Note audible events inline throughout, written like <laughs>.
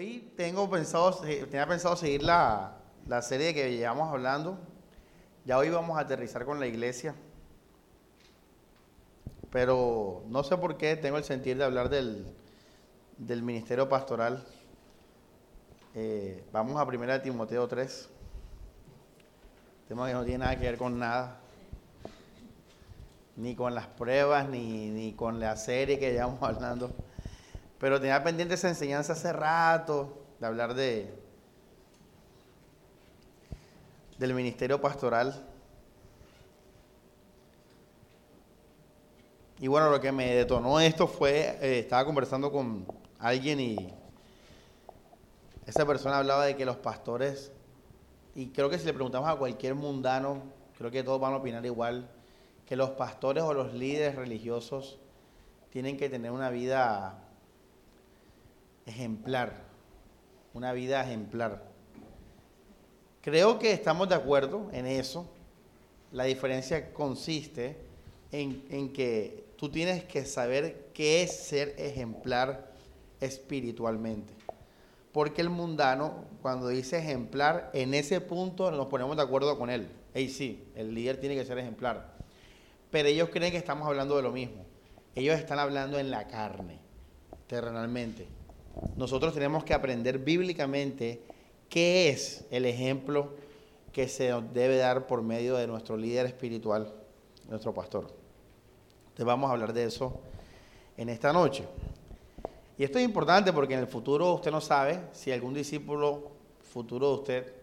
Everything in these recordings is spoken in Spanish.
Hoy tengo pensado, tenía pensado seguir la, la serie que llevamos hablando. Ya hoy vamos a aterrizar con la iglesia. Pero no sé por qué tengo el sentir de hablar del, del ministerio pastoral. Eh, vamos a 1 Timoteo 3. Tema que no tiene nada que ver con nada. Ni con las pruebas, ni, ni con la serie que llevamos <laughs> hablando. Pero tenía pendiente esa enseñanza hace rato, de hablar de del ministerio pastoral. Y bueno, lo que me detonó esto fue, eh, estaba conversando con alguien y esa persona hablaba de que los pastores, y creo que si le preguntamos a cualquier mundano, creo que todos van a opinar igual, que los pastores o los líderes religiosos tienen que tener una vida ejemplar, una vida ejemplar. Creo que estamos de acuerdo en eso. La diferencia consiste en, que tú tienes que saber qué es ser ejemplar espiritualmente. Porque el mundano, cuando dice ejemplar, en ese punto nos ponemos de acuerdo con él. Ey, sí, el líder tiene que ser ejemplar. Pero ellos creen que estamos hablando de lo mismo. Ellos están hablando en la carne, terrenalmente nosotros tenemos que aprender bíblicamente qué es el ejemplo que se debe dar por medio de nuestro líder espiritual, nuestro pastor. Entonces vamos a hablar de eso en esta noche. Y esto es importante porque en el futuro usted no sabe si algún discípulo futuro de usted,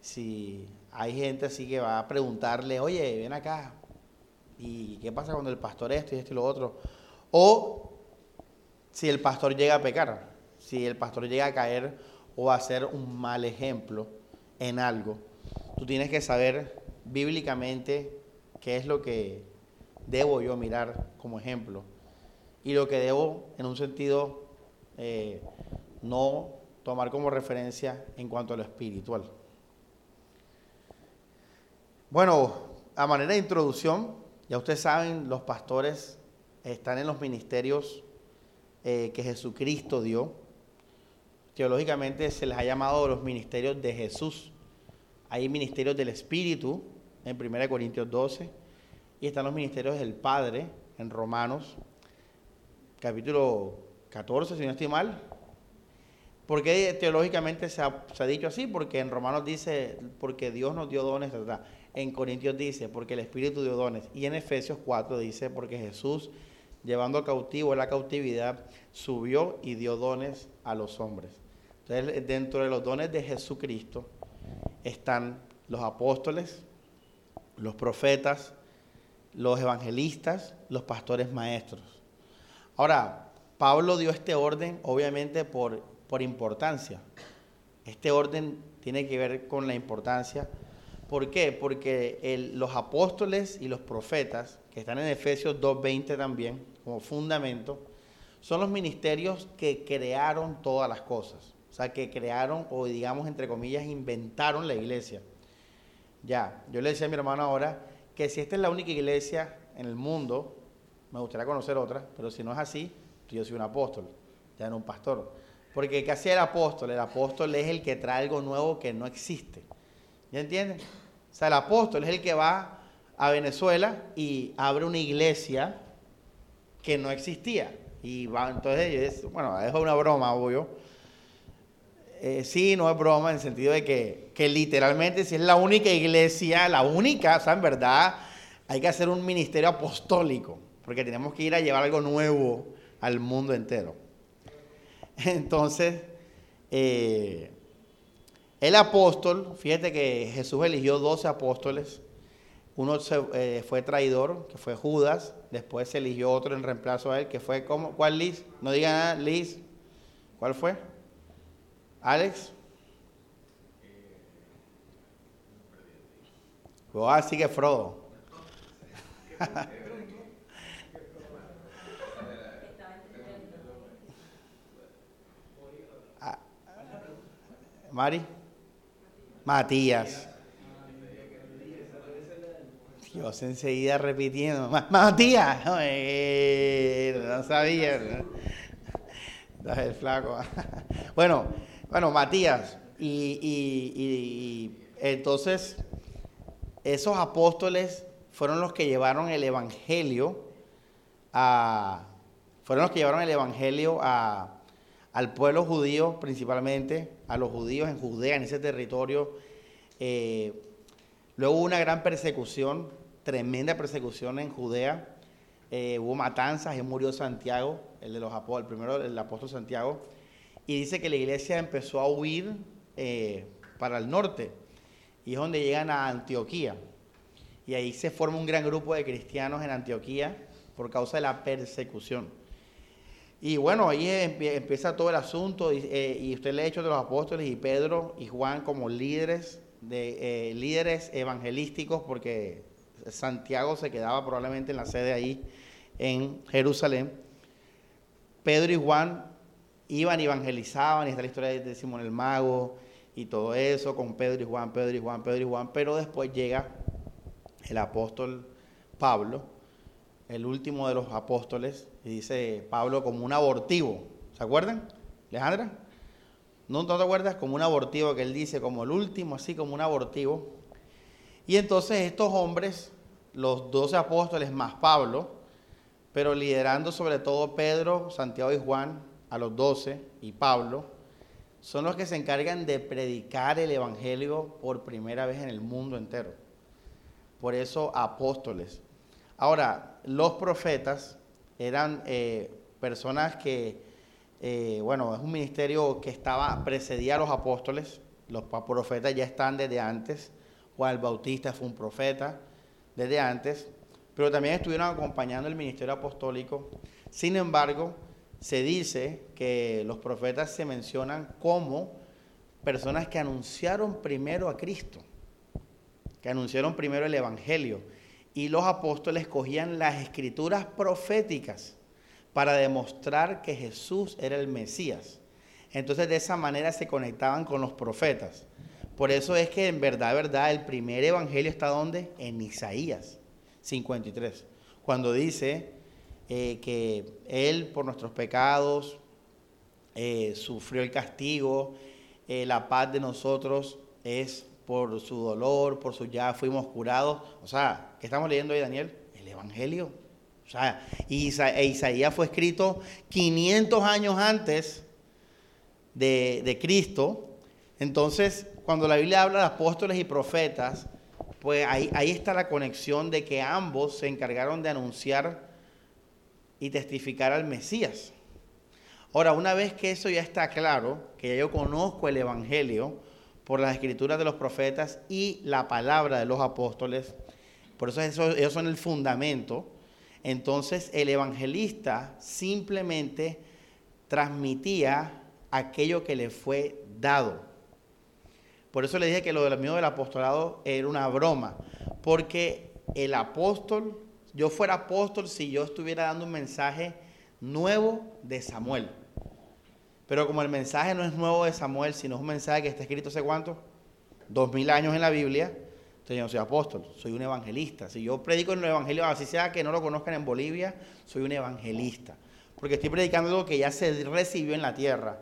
si hay gente así que va a preguntarle, oye, ven acá, ¿y qué pasa cuando el pastor esto y esto y lo otro? O si el pastor llega a pecar, si el pastor llega a caer o a ser un mal ejemplo en algo. Tú tienes que saber bíblicamente qué es lo que debo yo mirar como ejemplo y lo que debo en un sentido eh, no tomar como referencia en cuanto a lo espiritual. Bueno, a manera de introducción, ya ustedes saben, los pastores están en los ministerios eh, que Jesucristo dio. Teológicamente se les ha llamado los ministerios de Jesús. Hay ministerios del Espíritu en 1 Corintios 12 y están los ministerios del Padre en Romanos capítulo 14, si no estoy mal. ¿Por qué teológicamente se ha, dicho así? Porque en Romanos dice, porque Dios nos dio dones. En Corintios dice, porque el Espíritu dio dones. Y en Efesios 4 dice, porque Jesús llevando cautivo la cautividad, subió y dio dones a los hombres. Entonces, dentro de los dones de Jesucristo están los apóstoles, los profetas, los evangelistas, los pastores maestros. Ahora, Pablo dio este orden obviamente por, por importancia. Este orden tiene que ver con la importancia. ¿Por qué? Porque los apóstoles y los profetas que están en Efesios 2.20 también, como fundamento, son los ministerios que crearon todas las cosas. O sea, que crearon o digamos, entre comillas, inventaron la iglesia. Ya, yo le decía a mi hermano ahora que si esta es la única iglesia en el mundo, me gustaría conocer otra, pero si no es así, yo soy un apóstol, ya no un pastor. Porque ¿qué hacía el apóstol? El apóstol es el que trae algo nuevo que no existe. ¿Ya entienden? O sea, el apóstol es el que va a Venezuela y abre una iglesia que no existía. Y va, entonces, bueno, es una broma, obvio. Eh, sí, no es broma en el sentido de que, que literalmente si es la única iglesia, la única, o sea, en verdad hay que hacer un ministerio apostólico, porque tenemos que ir a llevar algo nuevo al mundo entero. <laughs> Entonces, eh, el apóstol, fíjate que Jesús eligió 12 apóstoles uno eh, fue traidor, que fue Judas. Después se eligió otro en reemplazo a él, que fue como, ¿cuál Liz? No digan nada, Liz. ¿Cuál fue? Alex. Oh, así que Frodo. <laughs> Ah, Mari. Matías. Dios enseguida repitiendo, Matías, no, no sabía. El flaco. <laughs> Bueno, bueno, Matías, y, entonces esos apóstoles fueron los que llevaron el evangelio a, fueron los que llevaron el evangelio a, al pueblo judío principalmente, a los judíos en Judea, en ese territorio. Eh, luego hubo una gran persecución, tremenda persecución en Judea. Eh, hubo matanzas y murió Santiago, el de los el primero, el apóstol Santiago. Y dice que la iglesia empezó a huir eh, para el norte. Y es donde llegan a Antioquía. Y ahí se forma un gran grupo de cristianos en Antioquía por causa de la persecución. Y bueno, ahí empieza todo el asunto eh, y, usted le ha hecho de los apóstoles y Pedro y Juan como líderes, de, líderes evangelísticos porque Santiago se quedaba probablemente en la sede ahí en Jerusalén. Pedro y Juan iban y evangelizaban, y está la historia de Simón el Mago y todo eso con Pedro y Juan, Pedro y Juan, Pedro y Juan, pero después llega el apóstol Pablo el último de los apóstoles, y dice Pablo como un abortivo. ¿Se acuerdan, Alejandra? ¿No, te acuerdas? Como un abortivo que él dice, como el último, así como un abortivo. Y entonces estos hombres, los doce apóstoles más Pablo, pero liderando sobre todo Pedro, Santiago y Juan, a los doce, y Pablo, son los que se encargan de predicar el Evangelio por primera vez en el mundo entero. Por eso apóstoles. Ahora, los profetas eran eh, personas que, eh, bueno, es un ministerio que estaba, precedía a los apóstoles, los profetas ya están desde antes, Juan Bautista fue un profeta desde antes, pero también estuvieron acompañando el ministerio apostólico. Sin embargo, se dice que los profetas se mencionan como personas que anunciaron primero a Cristo, que anunciaron primero el Evangelio y los apóstoles cogían las escrituras proféticas para demostrar que Jesús era el Mesías. Entonces de esa manera se conectaban con los profetas. Por eso es que en verdad, verdad, el primer evangelio está donde? En Isaías 53. Cuando dice eh, que Él por nuestros pecados eh, sufrió el castigo, eh, la paz de nosotros es por su dolor, por su ya fuimos curados. O sea, ¿qué estamos leyendo ahí, Daniel? El Evangelio. O sea, e Isaías fue escrito 500 años antes de, Cristo. Entonces, cuando la Biblia habla de apóstoles y profetas, pues ahí, ahí está la conexión de que ambos se encargaron de anunciar y testificar al Mesías. Ahora, una vez que eso ya está claro, que ya yo conozco el Evangelio, por las escrituras de los profetas y la palabra de los apóstoles. Por eso, ellos son el fundamento. Entonces el evangelista simplemente transmitía aquello que le fue dado. Por eso le dije que lo del mío del apostolado era una broma, porque el apóstol, yo fuera apóstol si yo estuviera dando un mensaje nuevo de Samuel. Pero como el mensaje no es nuevo de Samuel, sino un mensaje que está escrito hace cuánto? Dos mil años en la Biblia. Entonces yo no soy apóstol, soy un evangelista. Si yo predico en el evangelio, así sea que no lo conozcan en Bolivia, soy un evangelista. Porque estoy predicando algo que ya se recibió en la tierra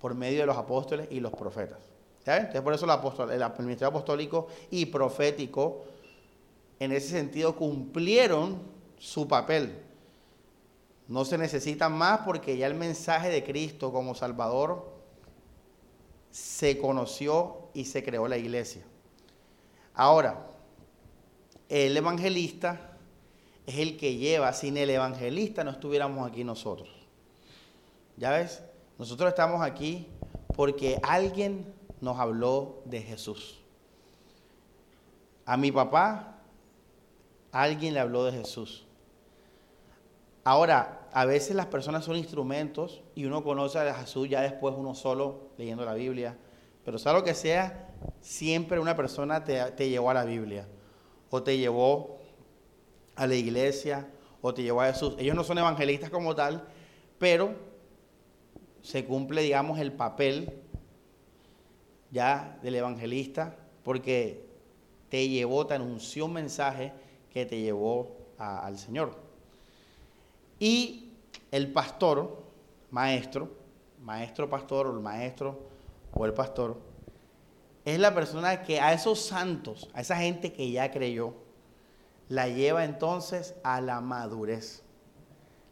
por medio de los apóstoles y los profetas. Entonces por eso el, el ministerio apostólico y profético en ese sentido cumplieron su papel. No se necesita más porque ya el mensaje de Cristo como Salvador se conoció y se creó la iglesia. Ahora, el evangelista es el que lleva, sin el evangelista no estuviéramos aquí nosotros. ¿Ya ves? Nosotros estamos aquí porque alguien nos habló de Jesús. A mi papá, alguien le habló de Jesús. Ahora, a veces las personas son instrumentos y uno conoce a Jesús ya después uno solo leyendo la Biblia. Pero sea lo que sea, siempre una persona te, te llevó a la Biblia o te llevó a la iglesia o te llevó a Jesús. Ellos no son evangelistas como tal, pero se cumple, digamos, el papel ya del evangelista porque te llevó, te anunció un mensaje que te llevó al Señor. Y el pastor, maestro, maestro pastor o el maestro o el pastor, es la persona que a esos santos, a esa gente que ya creyó, la lleva entonces a la madurez,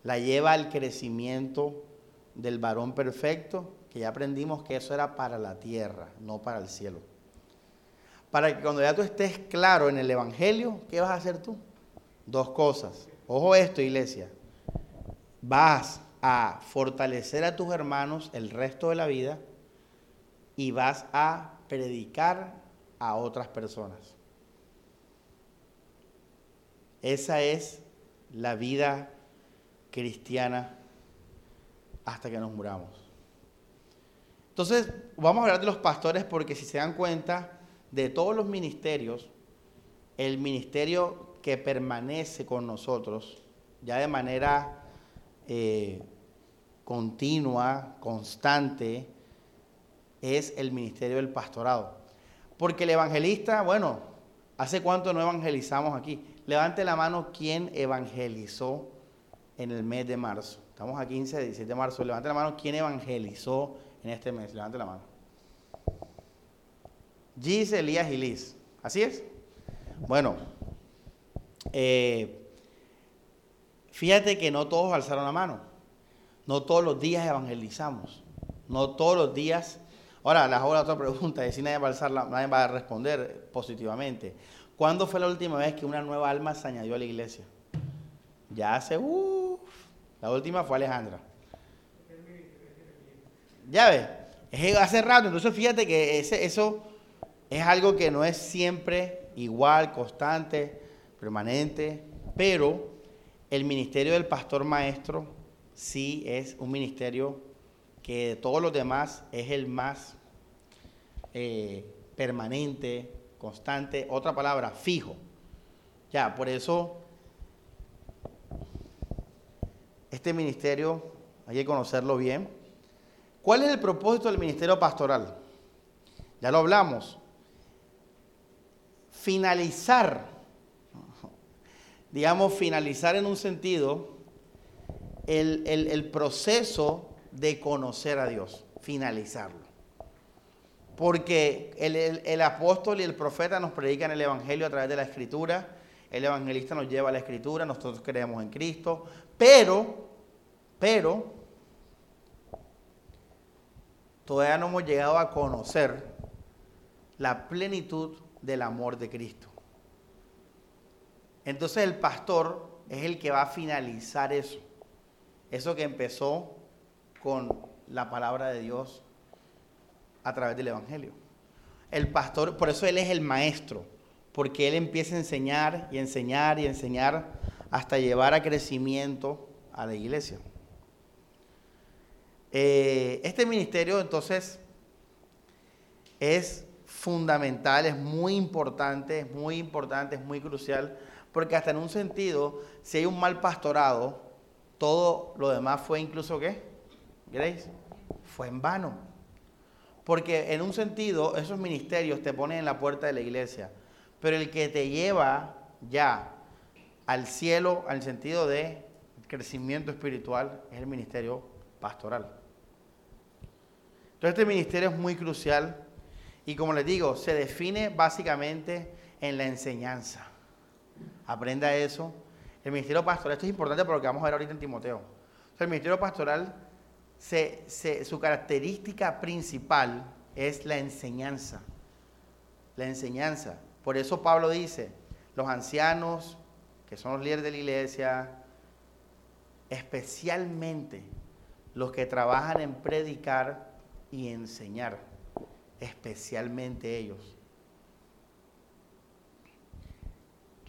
la lleva al crecimiento del varón perfecto, que ya aprendimos que eso era para la tierra, no para el cielo. Para que cuando ya tú estés claro en el Evangelio, ¿qué vas a hacer tú? Dos cosas. Ojo esto, iglesia. Vas a fortalecer a tus hermanos el resto de la vida y vas a predicar a otras personas. Esa es la vida cristiana hasta que nos muramos. Entonces, vamos a hablar de los pastores porque si se dan cuenta, de todos los ministerios, el ministerio que permanece con nosotros, ya de manera eh, continua, constante, es el ministerio del pastorado. Porque el evangelista, bueno, ¿hace cuánto no evangelizamos aquí? Levante la mano quién evangelizó en el mes de marzo. Estamos a 15, 17 de marzo. Levante la mano quién evangelizó en este mes. Levante la mano. Gis, Elías y Liz. ¿Así es? Bueno, eh, fíjate que no todos alzaron la mano. No todos los días evangelizamos. No todos los días. Ahora, la otra pregunta es si nadie va a, nadie va a responder positivamente. ¿Cuándo fue la última vez que una nueva alma se añadió a la iglesia? Ya hace, uff, la última fue Alejandra. Ya ves, es hace rato, entonces fíjate que eso es algo que no es siempre igual, constante, permanente, pero el ministerio del pastor maestro sí es un ministerio que de todos los demás es el más eh, permanente, constante, otra palabra, fijo. Ya, por eso este ministerio hay que conocerlo bien. ¿Cuál es el propósito del ministerio pastoral? Ya lo hablamos. Finalizar, digamos, finalizar en un sentido el, el proceso de conocer a Dios, finalizarlo. Porque el, apóstol y el profeta nos predican el Evangelio a través de la Escritura, el evangelista nos lleva a la Escritura, nosotros creemos en Cristo, pero, pero, todavía no hemos llegado a conocer la plenitud del amor de Cristo. Entonces el pastor es el que va a finalizar eso, eso que empezó con la palabra de Dios a través del Evangelio. El pastor, por eso él es el maestro, porque él empieza a enseñar y enseñar y enseñar hasta llevar a crecimiento a la iglesia. Eh, este ministerio entonces es fundamental, es muy importante, es muy importante, es muy crucial, porque hasta en un sentido, si hay un mal pastorado, todo lo demás fue incluso qué? Grace, fue en vano. Porque en un sentido, esos ministerios te ponen en la puerta de la iglesia. Pero el que te lleva ya al cielo, al sentido de crecimiento espiritual, es el ministerio pastoral. Entonces este ministerio es muy crucial y como les digo, se define básicamente en la enseñanza. Aprenda eso. El ministerio pastoral, esto es importante porque vamos a ver ahorita en Timoteo. el ministerio pastoral su característica principal es la enseñanza. La enseñanza. Por eso Pablo dice, los ancianos, que son los líderes de la iglesia, especialmente los que trabajan en predicar y enseñar, especialmente ellos.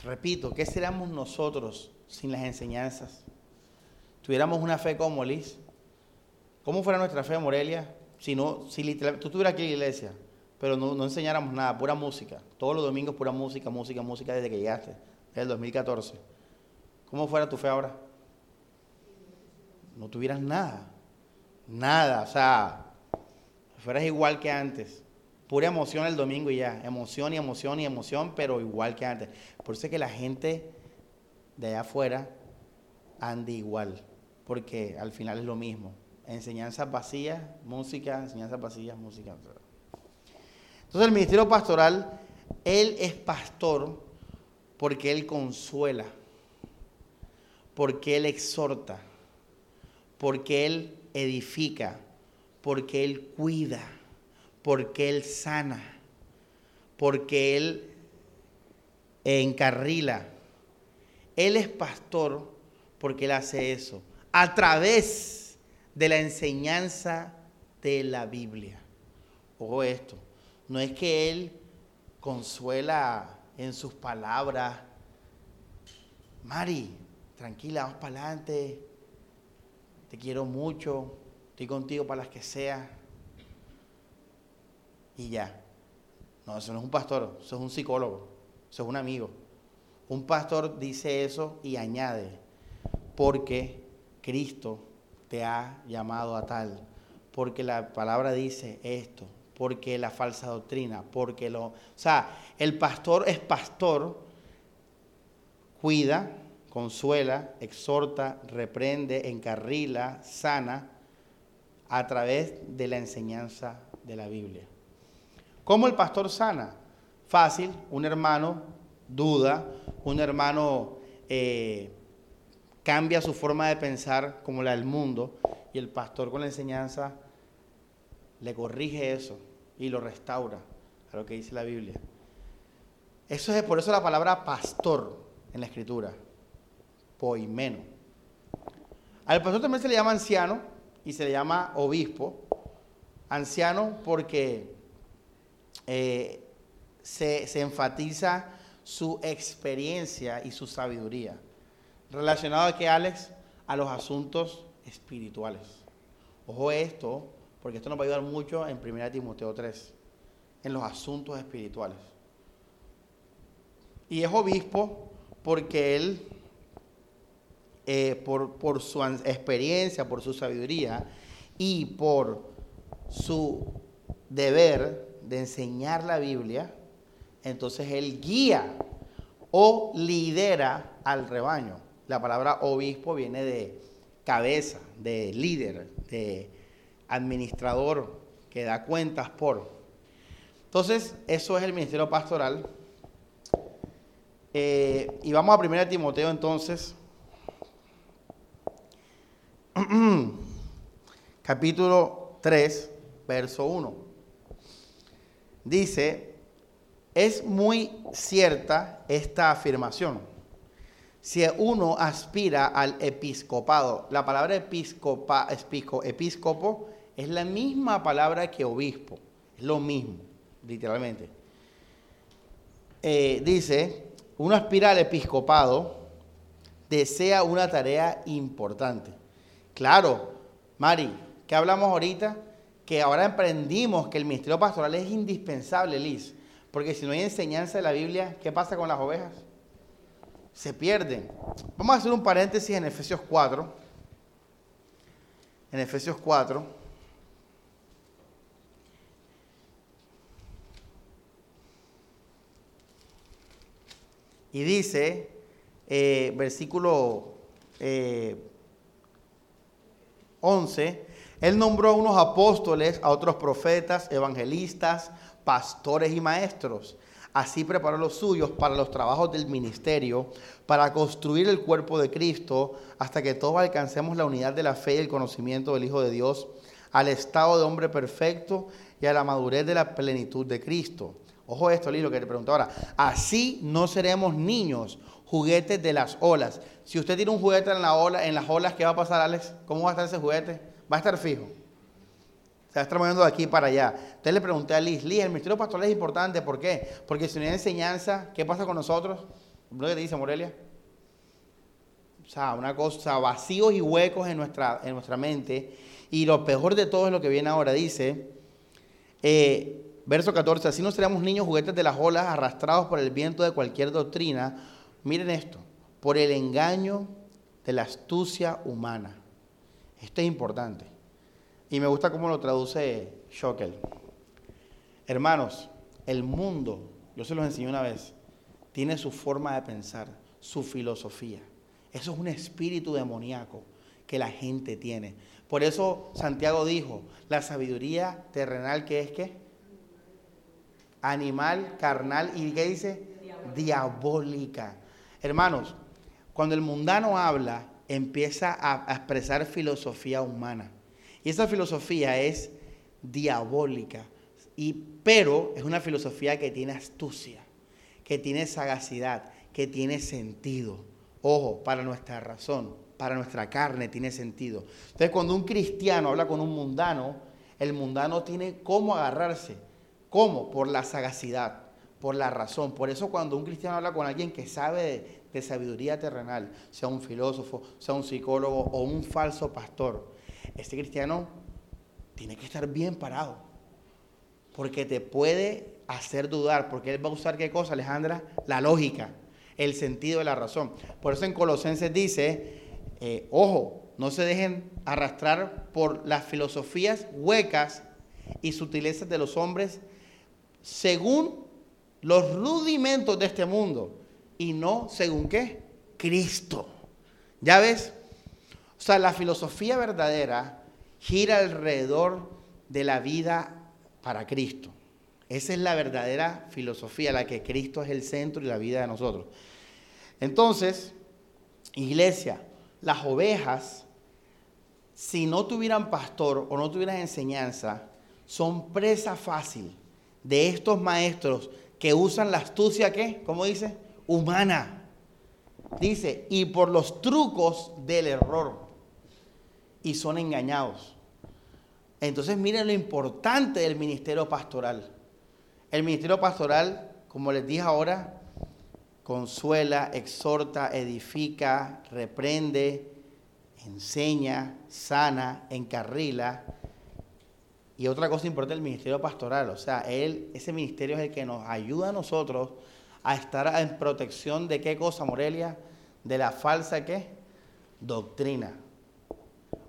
Repito, ¿qué seríamos nosotros sin las enseñanzas? ¿Tuviéramos una fe como Liz? ¿Cómo fuera nuestra fe, Morelia, si, no, si literal, tú estuvieras aquí en la iglesia, pero no, no, enseñáramos nada, pura música? Todos los domingos pura música, música, música desde que llegaste, desde el 2014. ¿Cómo fuera tu fe ahora? No tuvieras nada, nada, o sea, fueras igual que antes. Pura emoción el domingo y ya, emoción y emoción y emoción, pero igual que antes. Por eso es que la gente de allá afuera anda igual, porque al final es lo mismo enseñanzas vacías, música, enseñanzas vacías, música. Entonces el ministerio pastoral, él es pastor porque él consuela, porque él exhorta, porque él edifica, porque él cuida, porque él sana, porque él encarrila. Él es pastor porque él hace eso a través de la enseñanza de la Biblia. Ojo esto, no es que él consuela en sus palabras, Mari, tranquila, vamos para adelante, te quiero mucho, estoy contigo para las que sea. Y ya. No, eso no es un pastor, eso es un psicólogo, eso es un amigo. Un pastor dice eso y añade, porque Cristo te ha llamado a tal, porque la palabra dice esto, porque la falsa doctrina, porque lo... O sea, el pastor es pastor, cuida, consuela, exhorta, reprende, encarrila, sana, a través de la enseñanza de la Biblia. ¿Cómo el pastor sana? Fácil, un hermano duda, un hermano eh, cambia su forma de pensar como la del mundo y el pastor con la enseñanza le corrige eso y lo restaura a lo que dice la Biblia. Eso es por eso la palabra pastor en la escritura, poimeno. Al pastor también se le llama anciano y se le llama obispo. Anciano porque eh, se, se enfatiza su experiencia y su sabiduría. Relacionado a qué, Alex? A los asuntos espirituales. Ojo esto, porque esto nos va a ayudar mucho en 1 Timoteo 3, en los asuntos espirituales. Y es obispo porque él, eh, por, su experiencia, por su sabiduría y por su deber de enseñar la Biblia, entonces él guía o lidera al rebaño. La palabra obispo viene de cabeza, de líder, de administrador, que da cuentas por. Entonces, eso es el ministerio pastoral. Eh, y vamos a 1 Timoteo entonces. <clears throat> Capítulo 3, verso 1. Dice, es muy cierta esta afirmación. Si uno aspira al episcopado, la palabra episcopa, episcopo es la misma palabra que obispo, es lo mismo, literalmente. Eh, dice, uno aspira al episcopado, desea una tarea importante. Claro, Mari, ¿qué hablamos ahorita? Que ahora emprendimos que el ministerio pastoral es indispensable, Liz porque si no hay enseñanza de la Biblia, ¿qué pasa con las ovejas? Se pierden. Vamos a hacer un paréntesis en Efesios 4. En Efesios 4. Y dice, eh, versículo 11, eh, Él nombró a unos apóstoles, a otros profetas, evangelistas, pastores y maestros. Así preparó los suyos para los trabajos del ministerio, para construir el cuerpo de Cristo, hasta que todos alcancemos la unidad de la fe y el conocimiento del Hijo de Dios, al estado de hombre perfecto y a la madurez de la plenitud de Cristo. Ojo esto, lo que te pregunto ahora. Así no seremos niños, juguetes de las olas. Si usted tiene un juguete en, la ola, en las olas, ¿qué va a pasar, Alex? ¿Cómo va a estar ese juguete? Va a estar fijo. Se va a estar moviendo de aquí para allá. Entonces le pregunté a Liz, Liz, el ministerio pastoral es importante, ¿por qué? Porque si no hay enseñanza, ¿qué pasa con nosotros? ¿Lo te dice Morelia? O sea, una cosa, vacíos y huecos en nuestra, en nuestra mente. Y lo peor de todo es lo que viene ahora. Dice, eh, verso 14, así no seremos niños juguetes de las olas arrastrados por el viento de cualquier doctrina. Miren esto, por el engaño de la astucia humana. Esto es importante. Y me gusta cómo lo traduce Schockel. Hermanos, el mundo, yo se los enseñé una vez, tiene su forma de pensar, su filosofía. Eso es un espíritu demoníaco que la gente tiene. Por eso Santiago dijo, la sabiduría terrenal que es qué? Animal, carnal y ¿qué dice? Diabólica. Hermanos, cuando el mundano habla, empieza a, a expresar filosofía humana. Y esa filosofía es diabólica. Y, pero es una filosofía que tiene astucia, que tiene sagacidad, que tiene sentido. Ojo, para nuestra razón, para nuestra carne tiene sentido. Entonces, cuando un cristiano habla con un mundano, el mundano tiene cómo agarrarse. ¿Cómo? Por la sagacidad, por la razón. Por eso cuando un cristiano habla con alguien que sabe de, sabiduría terrenal, sea un filósofo, sea un psicólogo o un falso pastor, este cristiano tiene que estar bien parado. Porque te puede hacer dudar. Porque él va a usar qué cosa, Alejandra? La lógica, el sentido de la razón. Por eso en Colosenses dice, eh, ojo, no se dejen arrastrar por las filosofías huecas y sutilezas de los hombres según los rudimentos de este mundo y no según qué? Cristo. ¿Ya ves? O sea, la filosofía verdadera gira alrededor de la vida para Cristo. Esa es la verdadera filosofía, la que Cristo es el centro y la vida de nosotros. Entonces, iglesia, las ovejas, si no tuvieran pastor o no tuvieran enseñanza, son presa fácil de estos maestros que usan la astucia, ¿qué? ¿Cómo dice? Humana. Dice, y por los trucos del error. Y son engañados. Entonces miren lo importante del ministerio pastoral. El ministerio pastoral, como les dije ahora, consuela, exhorta, edifica, reprende, enseña, sana, encarrila. Y otra cosa importante del ministerio pastoral, o sea, él, ese ministerio es el que nos ayuda a nosotros a estar en protección de qué cosa, Morelia, de la falsa qué? Doctrina.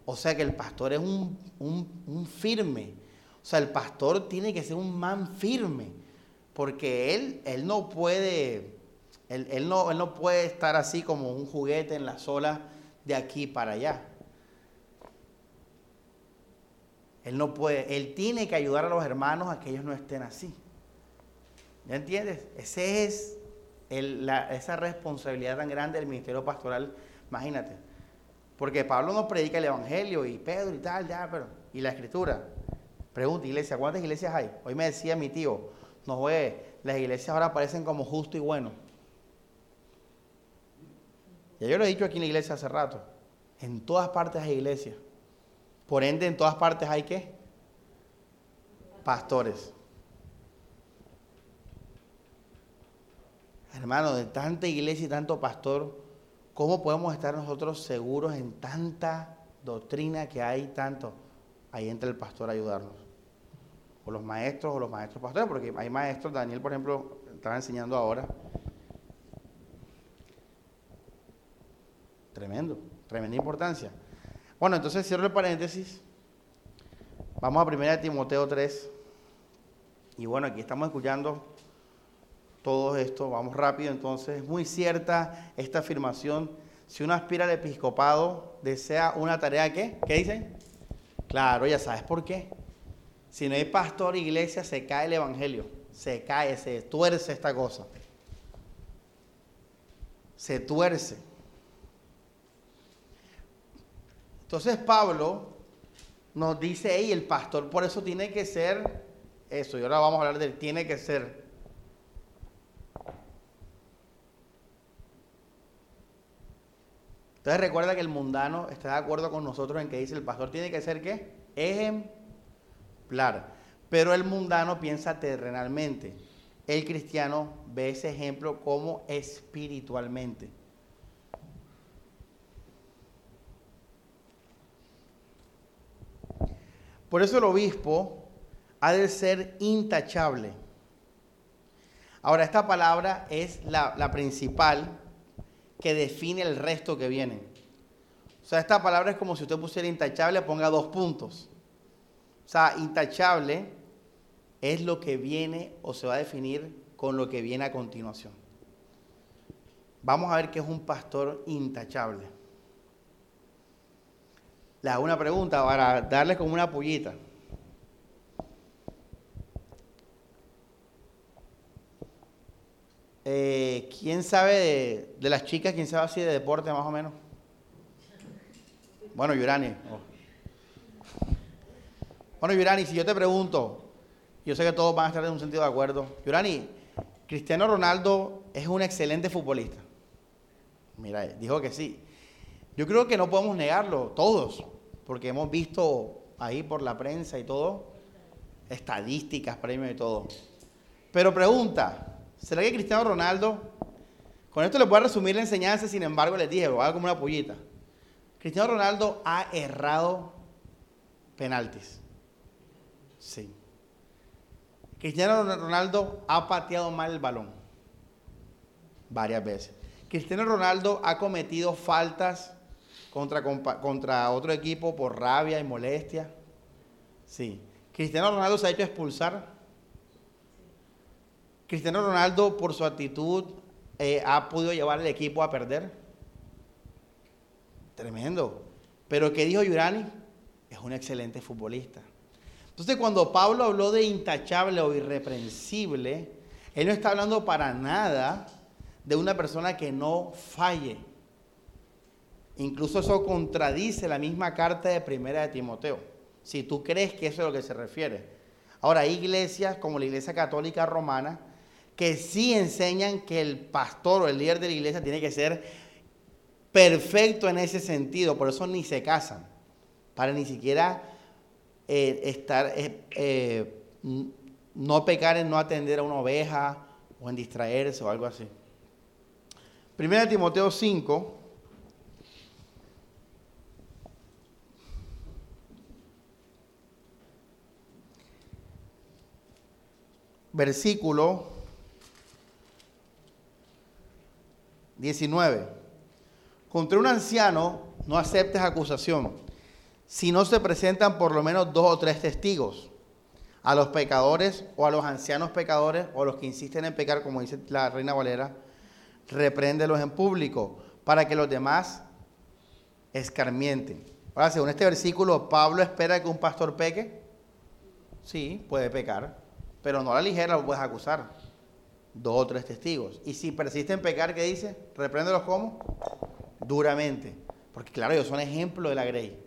O sea que el pastor es un, firme. O sea, el pastor tiene que ser un man firme. Porque él, él no puede, él, no, él no puede estar así como un juguete en la sola de aquí para allá. Él no puede, él tiene que ayudar a los hermanos a que ellos no estén así. ¿Ya entiendes? Ese es esa responsabilidad tan grande del ministerio pastoral. Imagínate, porque Pablo nos predica el Evangelio y Pedro y tal, ya, pero. Y la escritura. Pregunta, iglesia, ¿cuántas iglesias hay? Hoy me decía mi tío, no ve, las iglesias ahora parecen como justo y bueno. Ya yo lo he dicho aquí en la iglesia hace rato. En todas partes hay iglesias. Por ende, en todas partes hay qué? Pastores. Hermano, de tanta iglesia y tanto pastor, ¿Cómo podemos estar nosotros seguros en tanta doctrina que hay tanto? Ahí entra el pastor a ayudarnos. O los maestros o los maestros pastores, porque hay maestros, Daniel por ejemplo estaba enseñando ahora. Tremendo, tremenda importancia. Bueno, entonces cierro el paréntesis. Vamos a 1 Timoteo 3. Y bueno, aquí estamos escuchando todo esto. Vamos rápido, entonces. Es muy cierta esta afirmación. Si uno aspira al episcopado, desea una tarea, ¿qué? ¿Qué dicen? Claro, ya sabes por qué. Si no hay pastor, iglesia, se cae el evangelio. Se cae, se tuerce esta cosa. Se tuerce. Entonces Pablo nos dice, y el pastor por eso tiene que ser eso. Y ahora vamos a hablar del tiene que ser. Entonces recuerda que el mundano está de acuerdo con nosotros en que dice el pastor tiene que ser qué? Ejemplar. Pero el mundano piensa terrenalmente. El cristiano ve ese ejemplo como espiritualmente. Por eso el obispo ha de ser intachable. Ahora, esta palabra es la, principal que define el resto que viene. O sea, esta palabra es como si usted pusiera intachable, ponga dos puntos. O sea, intachable es lo que viene o se va a definir con lo que viene a continuación. Vamos a ver qué es un pastor intachable. Le hago una pregunta para darle como una pullita. Eh, ¿Quién sabe de, las chicas, quién sabe así de deporte más o menos? Bueno, Yurani. Oh. Bueno, Yurani, si yo te pregunto, yo sé que todos van a estar en un sentido de acuerdo. Yurani, Cristiano Ronaldo es un excelente futbolista. Mira, dijo que sí. Yo creo que no podemos negarlo, todos, porque hemos visto ahí por la prensa y todo, estadísticas, premios y todo. Pero pregunta, ¿Será que Cristiano Ronaldo, con esto le puedo resumir la enseñanza, sin embargo les dije, hago como una pollita. Cristiano Ronaldo ha errado penaltis. Sí. Cristiano Ronaldo ha pateado mal el balón. Varias veces. Cristiano Ronaldo ha cometido faltas contra, contra otro equipo por rabia y molestia. Sí. Cristiano Ronaldo se ha hecho expulsar Cristiano Ronaldo, por su actitud, eh, ha podido llevar al equipo a perder. Tremendo. Pero ¿qué dijo Yurani? Es un excelente futbolista. Entonces, cuando Pablo habló de intachable o irreprensible, él no está hablando para nada de una persona que no falle. Incluso eso contradice la misma carta de primera de Timoteo. Si tú crees que eso es lo que se refiere. Ahora, hay iglesias como la Iglesia Católica Romana que sí enseñan que el pastor o el líder de la iglesia tiene que ser perfecto en ese sentido, por eso ni se casan, para ni siquiera eh, estar, eh, eh, no pecar en no atender a una oveja o en distraerse o algo así. Primera Timoteo 5. Versículo 19. Contra un anciano no aceptes acusación si no se presentan por lo menos dos o tres testigos. A los pecadores o a los ancianos pecadores o a los que insisten en pecar, como dice la reina Valera, repréndelos en público para que los demás escarmienten. Ahora, según este versículo, Pablo espera que un pastor peque. Sí, puede pecar, pero no a la ligera lo puedes acusar dos o tres testigos. Y si persisten en pecar, ¿qué dice? Repréndelos como duramente. Porque claro, ellos son ejemplo de la grey.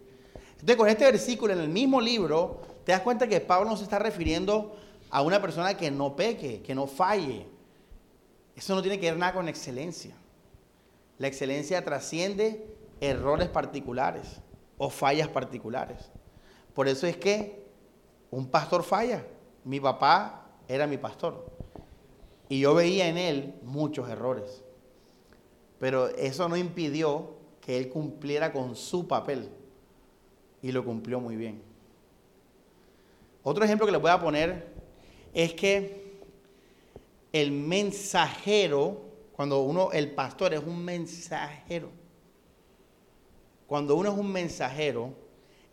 Entonces, con este versículo en el mismo libro, te das cuenta que Pablo no se está refiriendo a una persona que no peque, que no falle. Eso no tiene que ver nada con excelencia. La excelencia trasciende errores particulares o fallas particulares. Por eso es que un pastor falla. Mi papá era mi pastor. Y yo veía en él muchos errores. Pero eso no impidió que él cumpliera con su papel. Y lo cumplió muy bien. Otro ejemplo que le voy a poner es que el mensajero, cuando uno, el pastor es un mensajero, cuando uno es un mensajero,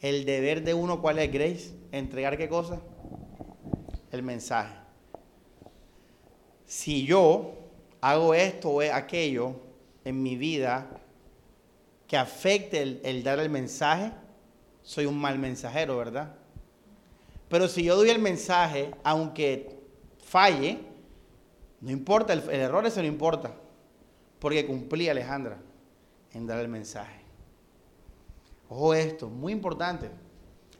el deber de uno, ¿cuál es, Grace? Entregar qué cosa? El mensaje si yo hago esto o aquello en mi vida que afecte el, dar el mensaje, soy un mal mensajero, ¿verdad? Pero si yo doy el mensaje, aunque falle, no importa, el, error eso no importa, porque cumplí Alejandra en dar el mensaje. Ojo esto, muy importante,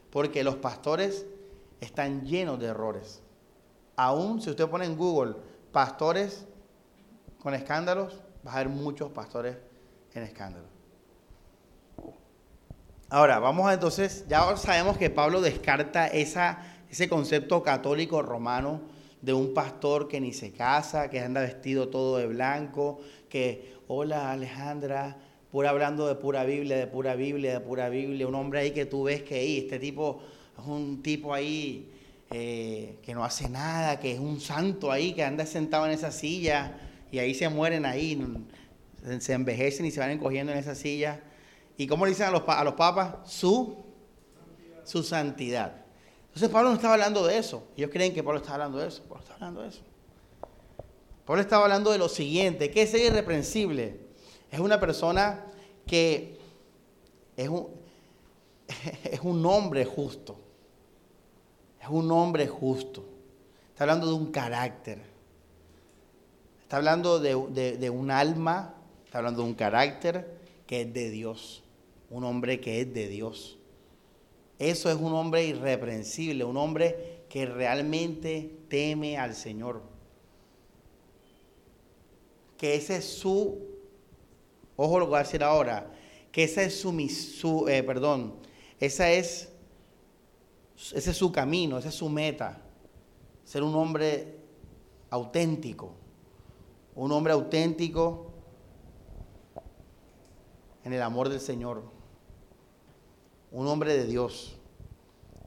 porque los pastores están llenos de errores. Aún si usted pone en Google pastores con escándalos, va a haber muchos pastores en escándalos. Ahora, vamos a entonces, ya sabemos que Pablo descarta esa, ese concepto católico romano de un pastor que ni se casa, que anda vestido todo de blanco, que, hola Alejandra, pura hablando de pura Biblia, de pura Biblia, de pura Biblia, un hombre ahí que tú ves que ahí, este tipo es un tipo ahí eh, que no hace nada, que es un santo ahí, que anda sentado en esa silla y ahí se mueren ahí, se envejecen y se van encogiendo en esa silla. ¿Y cómo le dicen a los, papas? Su, su santidad. Entonces Pablo no estaba hablando de eso. Ellos creen que Pablo está hablando de eso. Pablo está hablando de eso. Pablo estaba hablando de lo siguiente, que es irreprensible. Es una persona que es un, <laughs> es un hombre justo. Es un hombre justo. Está hablando de un carácter. Está hablando de, de un alma. Está hablando de un carácter que es de Dios. Un hombre que es de Dios. Eso es un hombre irreprensible, un hombre que realmente teme al Señor. Que ese es su, ojo lo que voy a decir ahora, que esa es su, eh, perdón, esa es, ese es su camino, esa es su meta. Ser un hombre auténtico, un hombre auténtico en el amor del Señor un hombre de Dios.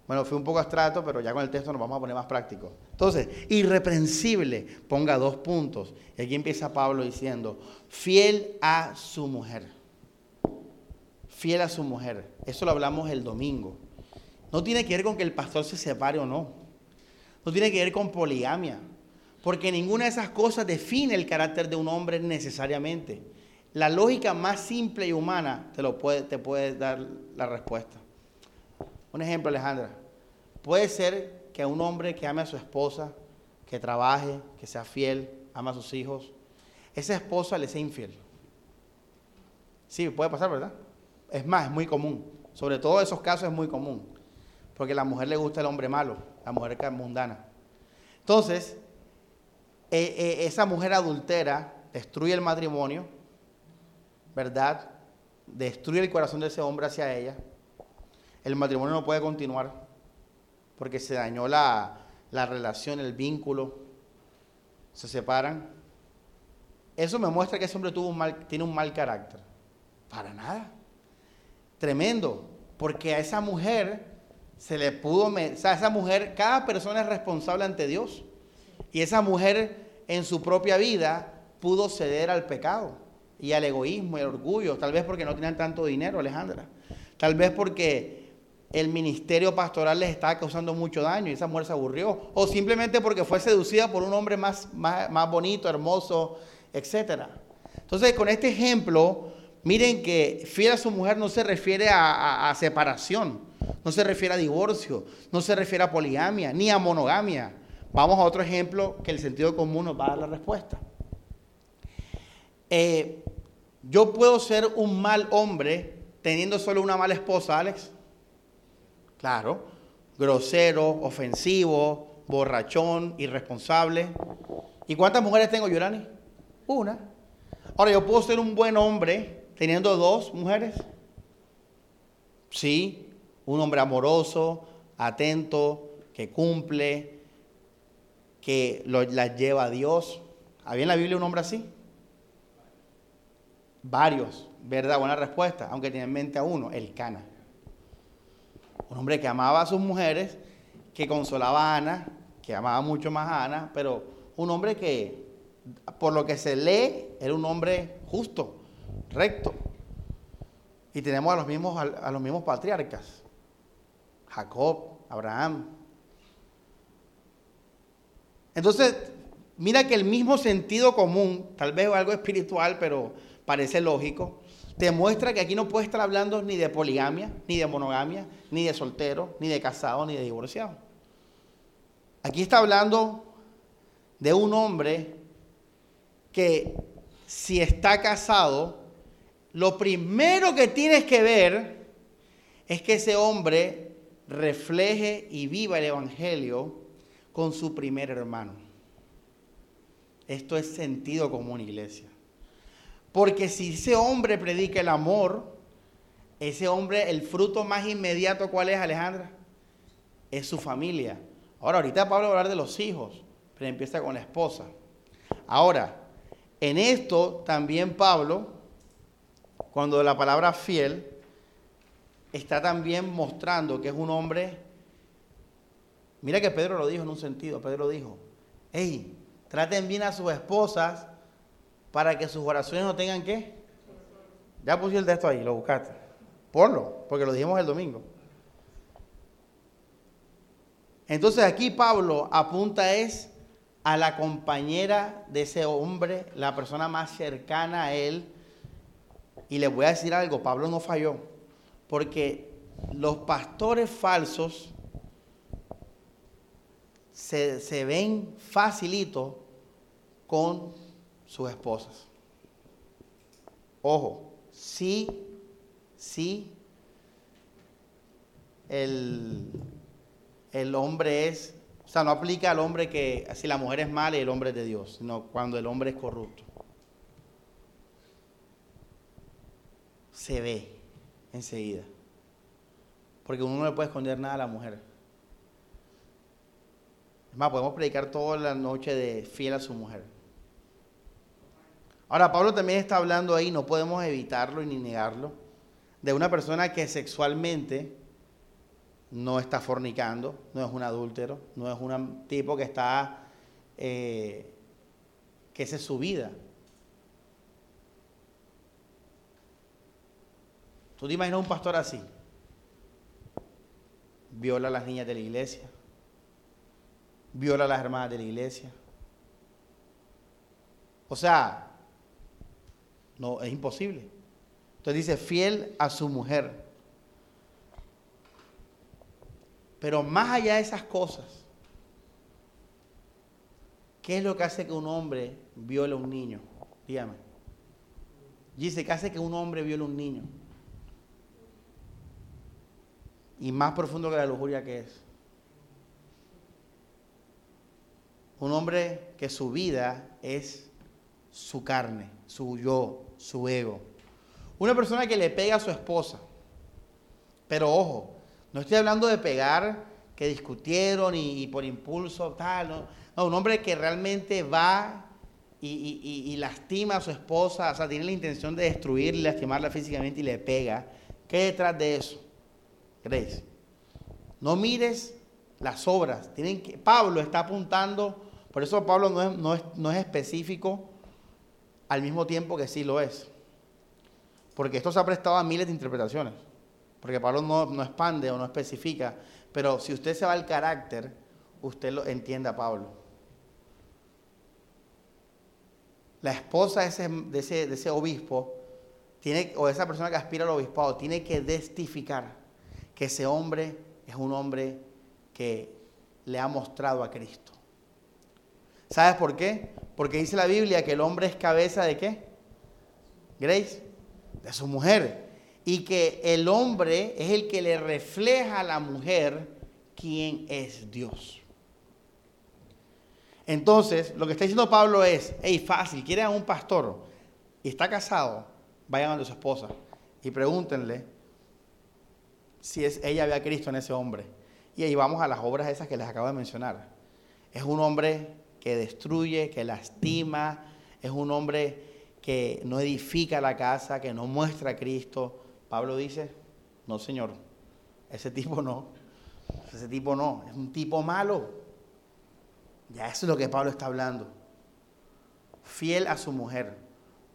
Bueno, fue un poco abstracto, pero ya con el texto nos vamos a poner más prácticos. Entonces, irreprensible, ponga dos puntos. Y aquí empieza Pablo diciendo, fiel a su mujer. Fiel a su mujer. Eso lo hablamos el domingo. No tiene que ver con que el pastor se separe o no. No tiene que ver con poligamia. Porque ninguna de esas cosas define el carácter de un hombre necesariamente. La lógica más simple y humana te, lo puede, te puede dar la respuesta. Un ejemplo, Alejandra. Puede ser que un hombre que ame a su esposa, que trabaje, que sea fiel, ama a sus hijos, esa esposa le sea infiel. Sí, puede pasar, ¿verdad? Es más, es muy común. Sobre todo esos casos es muy común. Porque a la mujer le gusta el hombre malo, la mujer que es mundana. Entonces, eh, eh, esa mujer adultera destruye el matrimonio ¿verdad? Destruye el corazón de ese hombre hacia ella. El matrimonio no puede continuar porque se dañó la, relación, el vínculo. Se separan. Eso me muestra que ese hombre tuvo un mal, tiene un mal carácter. Para nada. Tremendo. Porque a esa mujer se le pudo... O sea, esa mujer, cada persona es responsable ante Dios. Y esa mujer en su propia vida pudo ceder al pecado y al egoísmo y al orgullo, tal vez porque no tenían tanto dinero, Alejandra, tal vez porque el ministerio pastoral les estaba causando mucho daño y esa mujer se aburrió, o simplemente porque fue seducida por un hombre más, más, bonito, hermoso, etc. Entonces, con este ejemplo, miren que fiel a su mujer no se refiere a separación, no se refiere a divorcio, no se refiere a poligamia, ni a monogamia. Vamos a otro ejemplo que el sentido común nos va a dar la respuesta. Eh, yo puedo ser un mal hombre teniendo solo una mala esposa, Alex. Claro, grosero, ofensivo, borrachón, irresponsable. ¿Y cuántas mujeres tengo, Yurani? Una. Ahora, yo puedo ser un buen hombre teniendo dos mujeres. Sí, un hombre amoroso, atento, que cumple, que las lleva a Dios. ¿Había en la Biblia un hombre así? Varios, ¿verdad? Buena respuesta, aunque tiene en mente a uno, el Cana. Un hombre que amaba a sus mujeres, que consolaba a Ana, que amaba mucho más a Ana, pero un hombre que, por lo que se lee, era un hombre justo, recto. Y tenemos a los mismos, a los mismos patriarcas, Jacob, Abraham. Entonces, mira que el mismo sentido común, tal vez algo espiritual, pero parece lógico, demuestra que aquí no puede estar hablando ni de poligamia, ni de monogamia, ni de soltero, ni de casado, ni de divorciado. Aquí está hablando de un hombre que si está casado, lo primero que tienes que ver es que ese hombre refleje y viva el Evangelio con su primer hermano. Esto es sentido común, iglesia. Porque si ese hombre predica el amor, ese hombre, el fruto más inmediato, ¿cuál es, Alejandra? Es su familia. Ahora, ahorita Pablo va a hablar de los hijos, pero empieza con la esposa. Ahora, en esto también Pablo, cuando la palabra fiel, está también mostrando que es un hombre. Mira que Pedro lo dijo en un sentido. Pedro dijo: Hey, traten bien a sus esposas para que sus oraciones no tengan qué. Ya puse el texto ahí, lo buscaste. Ponlo, porque lo dijimos el domingo. Entonces aquí Pablo apunta es a la compañera de ese hombre, la persona más cercana a él. Y le voy a decir algo, Pablo no falló, porque los pastores falsos se, se ven facilito con sus esposas. Ojo, sí, sí, el, el hombre es, o sea, no aplica al hombre que si la mujer es mala y el hombre es de Dios, sino cuando el hombre es corrupto. Se ve enseguida. Porque uno no le puede esconder nada a la mujer. Es más, podemos predicar toda la noche de fiel a su mujer. Ahora, Pablo también está hablando ahí, no podemos evitarlo ni negarlo, de una persona que sexualmente no está fornicando, no es un adúltero, no es un tipo que está, eh, que esa es su vida. ¿Tú te imaginas un pastor así? Viola a las niñas de la iglesia, viola a las hermanas de la iglesia. O sea, no, es imposible. Entonces dice, fiel a su mujer. Pero más allá de esas cosas, ¿qué es lo que hace que un hombre viole a un niño? Dígame. Dice, ¿qué hace que un hombre viole a un niño? Y más profundo que la lujuria que es. Un hombre que su vida es su carne, su yo, su ego. Una persona que le pega a su esposa. Pero ojo, no estoy hablando de pegar que discutieron y, por impulso tal. No. un hombre que realmente va y, lastima a su esposa, o sea, tiene la intención de destruirla, lastimarla físicamente y le pega. ¿Qué hay detrás de eso? ¿Crees? No mires las obras. Pablo está apuntando, por eso Pablo no es, específico al mismo tiempo que sí lo es. Porque esto se ha prestado a miles de interpretaciones. Porque Pablo no, no expande o no especifica. Pero si usted se va al carácter, usted lo entiende a Pablo. La esposa de ese, obispo, tiene, o esa persona que aspira al obispado, tiene que testificar que ese hombre es un hombre que le ha mostrado a Cristo. ¿Sabes por qué? Porque dice la Biblia que el hombre es cabeza de qué? Grace, de su mujer. Y que el hombre es el que le refleja a la mujer quién es Dios. Entonces, lo que está diciendo Pablo es, hey, fácil, quiere a un pastor y está casado, vayan a su esposa y pregúntenle si es, ella ve a Cristo en ese hombre. Y ahí vamos a las obras esas que les acabo de mencionar. Es un hombre que destruye, que lastima, es un hombre que no edifica la casa, que no muestra a Cristo. Pablo dice, no señor, ese tipo no, ese tipo no, es un tipo malo. Ya eso es lo que Pablo está hablando. Fiel a su mujer,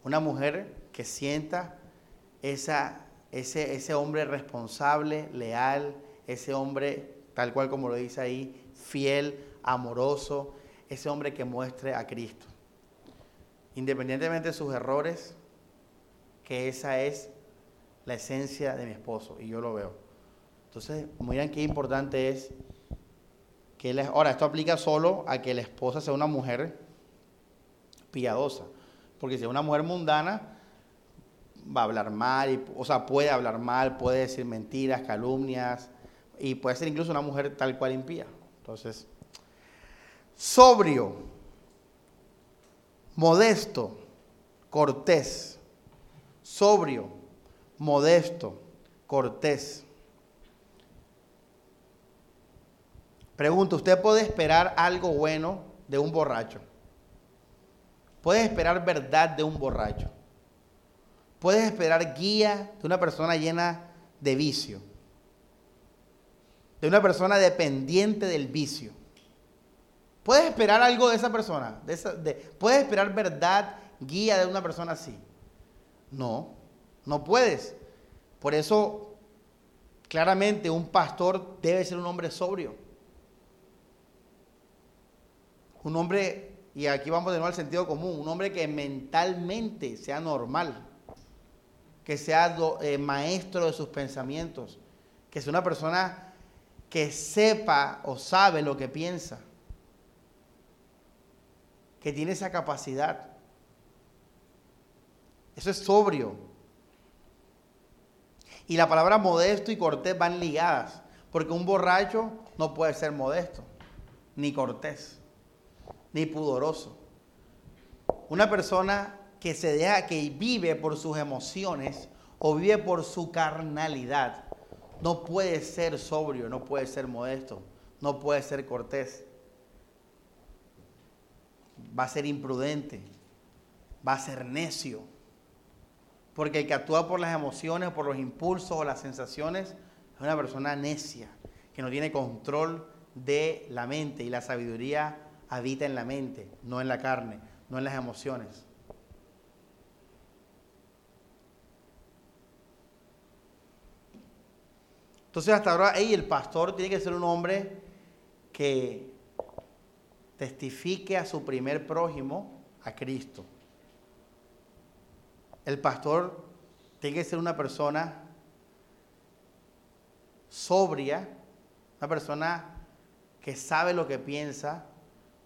una mujer que sienta esa, ese, ese hombre responsable, leal, ese hombre tal cual como lo dice ahí, fiel, amoroso, ese hombre que muestre a Cristo. Independientemente de sus errores, que esa es la esencia de mi esposo y yo lo veo. Entonces, miren qué importante es que ahora esto aplica solo a que la esposa sea una mujer piadosa, porque si es una mujer mundana va a hablar mal, o sea, puede hablar mal, puede decir mentiras, calumnias y puede ser incluso una mujer tal cual impía. Entonces, sobrio, modesto, cortés, sobrio, modesto, cortés. Pregunto, ¿usted puede esperar algo bueno de un borracho? ¿Puede esperar verdad de un borracho? ¿Puedes esperar guía de una persona llena de vicio? De una persona dependiente del vicio. ¿Puedes esperar algo de esa persona? ¿Puedes esperar verdad, guía de una persona así? No, no puedes. Por eso, claramente, un pastor debe ser un hombre sobrio. Un hombre, y aquí vamos de nuevo al sentido común, un hombre que mentalmente sea normal, que sea eh, maestro de sus pensamientos, que sea una persona que sepa o sabe lo que piensa, que tiene esa capacidad. Eso es sobrio. Y la palabra modesto y cortés van ligadas, porque un borracho no puede ser modesto, ni cortés, ni pudoroso. Una persona que se deja, que vive por sus emociones o vive por su carnalidad, no puede ser sobrio, no puede ser modesto, no puede ser cortés. Va a ser imprudente, va a ser necio. Porque el que actúa por las emociones, por los impulsos o las sensaciones, es una persona necia, que no tiene control de la mente y la sabiduría habita en la mente, no en la carne, no en las emociones. Entonces hasta ahora, el pastor tiene que ser un hombre que testifique a su primer prójimo, a Cristo. El pastor tiene que ser una persona sobria, una persona que sabe lo que piensa,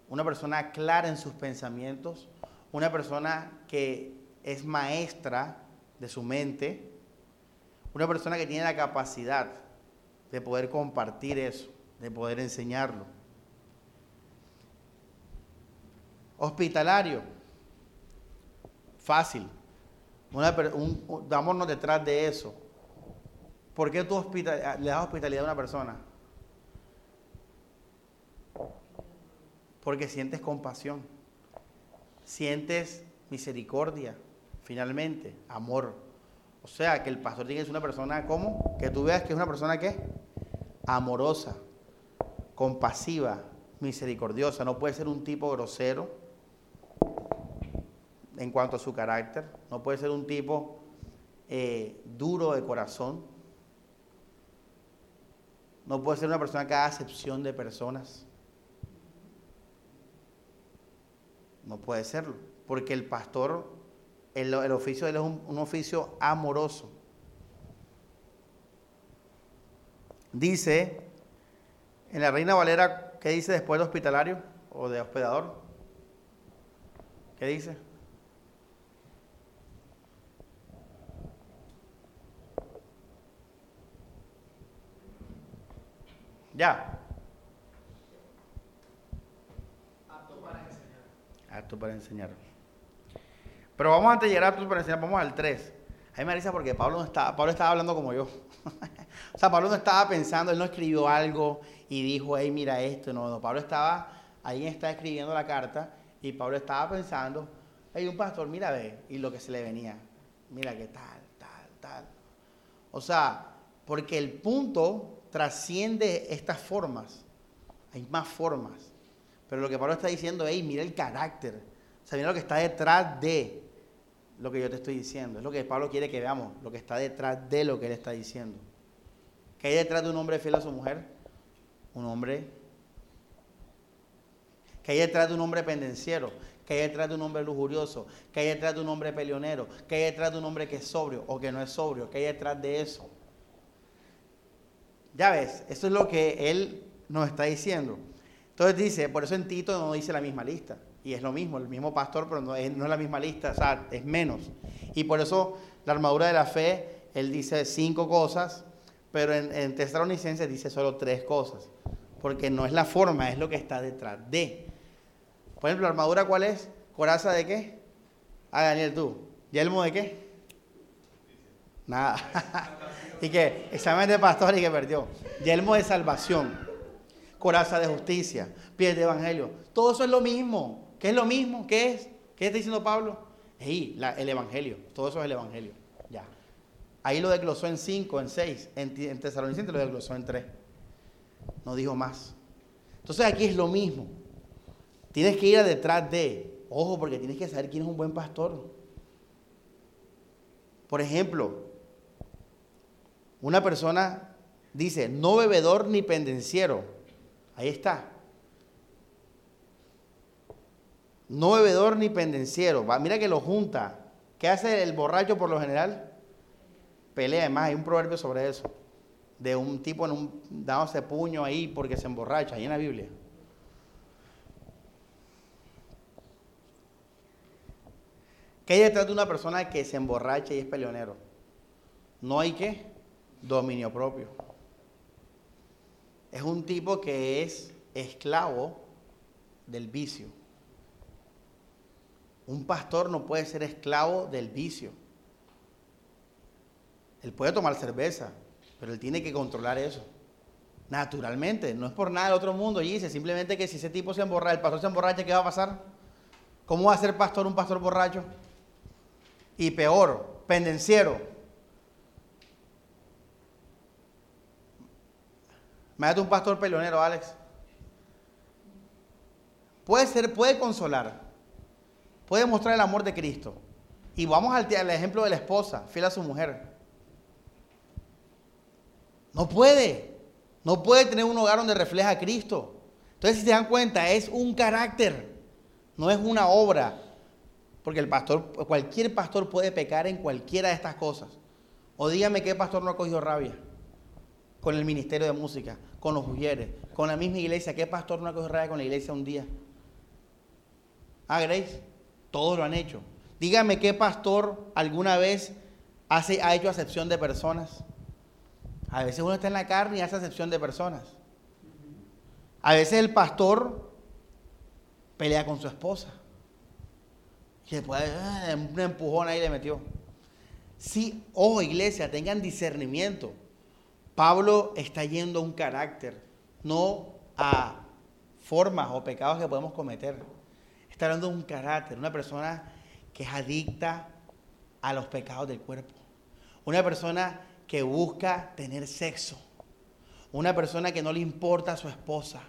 una persona clara en sus pensamientos, una persona que es maestra de su mente, una persona que tiene la capacidad de poder compartir eso, de poder enseñarlo. Hospitalario, fácil. Una, un, detrás de eso. ¿Por qué tú le das hospitalidad a una persona? Porque sientes compasión, sientes misericordia, finalmente, amor. O sea, que el pastor tiene que ser una persona, ¿cómo? Que tú veas que es una persona que amorosa, compasiva, misericordiosa. No puede ser un tipo grosero en cuanto a su carácter. No puede ser un tipo eh, duro de corazón. No puede ser una persona que haga acepción de personas. No puede serlo. Porque el pastor el, oficio de él es un, oficio amoroso. Dice, en la Reina Valera, ¿qué dice después de hospitalario o de hospedador? ¿Qué dice? Ya. Apto para enseñar. Apto para enseñar. Pero vamos antes de llegar a tu enseñar, vamos al 3. A mí me risa porque Pablo, no estaba, Pablo estaba hablando como yo. <laughs> o sea, Pablo no estaba pensando, él no escribió algo y dijo, hey, mira esto. No, no, Pablo estaba, ahí está escribiendo la carta y Pablo estaba pensando, hey, un pastor, mira, ve, y lo que se le venía. Mira qué tal, tal, tal. O sea, porque el punto trasciende estas formas. Hay más formas. Pero lo que Pablo está diciendo, hey, mira el carácter. O sea, mira lo que está detrás de lo que yo te estoy diciendo. Es lo que Pablo quiere que veamos, lo que está detrás de lo que él está diciendo. ¿Qué hay detrás de un hombre fiel a su mujer? Un hombre. ¿Qué hay detrás de un hombre pendenciero? ¿Qué hay detrás de un hombre lujurioso? ¿Qué hay detrás de un hombre peleonero? ¿Qué hay detrás de un hombre que es sobrio o que no es sobrio? ¿Qué hay detrás de eso? Ya ves, eso es lo que él nos está diciendo. Entonces dice, por eso en Tito no dice la misma lista y es lo mismo, el mismo pastor, pero no es, la misma lista, o sea, es menos. Y por eso la armadura de la fe, él dice cinco cosas, pero en, en Tesalonicenses dice solo tres cosas, porque no es la forma, es lo que está detrás de. Por ejemplo, la armadura, ¿cuál es? ¿Coraza de qué? Ah, Daniel, tú. ¿Yelmo de qué? Nada. <laughs> ¿Y qué? Examen de pastor y que perdió. Yelmo de salvación. Coraza de justicia. Pies de evangelio. Todo eso es lo mismo. ¿Qué es lo mismo? ¿Qué es? ¿Qué está diciendo Pablo? Sí, el Evangelio. Todo eso es el Evangelio. Ya. Ahí lo desglosó en 5, en 6. En, en lo desglosó en 3. No dijo más. Entonces aquí es lo mismo. Tienes que ir detrás de. Ojo, porque tienes que saber quién es un buen pastor. Por ejemplo, una persona dice, no bebedor ni pendenciero. Ahí está. No bebedor ni pendenciero. mira que lo junta. ¿Qué hace el borracho por lo general? Pelea. Además, hay un proverbio sobre eso. de un tipo en un, dándose puño ahí porque se emborracha, ahí en la Biblia. ¿Qué hay detrás de una persona que se emborracha y es peleonero? No hay qué? Dominio propio. Es un tipo que es esclavo del vicio. Un pastor no puede ser esclavo del vicio. Él puede tomar cerveza, pero él tiene que controlar eso. Naturalmente, no es por nada del otro mundo, y dice simplemente que si ese tipo se emborracha, el pastor se emborracha, ¿qué va a pasar? ¿Cómo va a ser pastor un pastor borracho? Y peor, pendenciero. Imagínate un pastor peleonero, Alex. Puede ser, puede consolar, puede mostrar el amor de Cristo. Y vamos al, al ejemplo de la esposa, fiel a su mujer. No puede. No puede tener un hogar donde refleja a Cristo. Entonces, si se dan cuenta, es un carácter, no es una obra. Porque el pastor, cualquier pastor puede pecar en cualquiera de estas cosas. O dígame qué pastor no ha cogido rabia con el ministerio de música, con los mujeres, con la misma iglesia. ¿Qué pastor no ha cogido rabia con la iglesia un día? Ah, Grace, todos lo han hecho. Dígame qué pastor alguna vez hace, ha hecho acepción de personas. A veces uno está en la carne y hace acepción de personas. A veces el pastor pelea con su esposa. Y después ah, un empujón ahí le metió. Sí, ojo iglesia, tengan discernimiento. Pablo está yendo a un carácter, no a formas o pecados que podemos cometer. Está hablando de un carácter, una persona que es adicta a los pecados del cuerpo. Una persona que busca tener sexo. Una persona que no le importa a su esposa,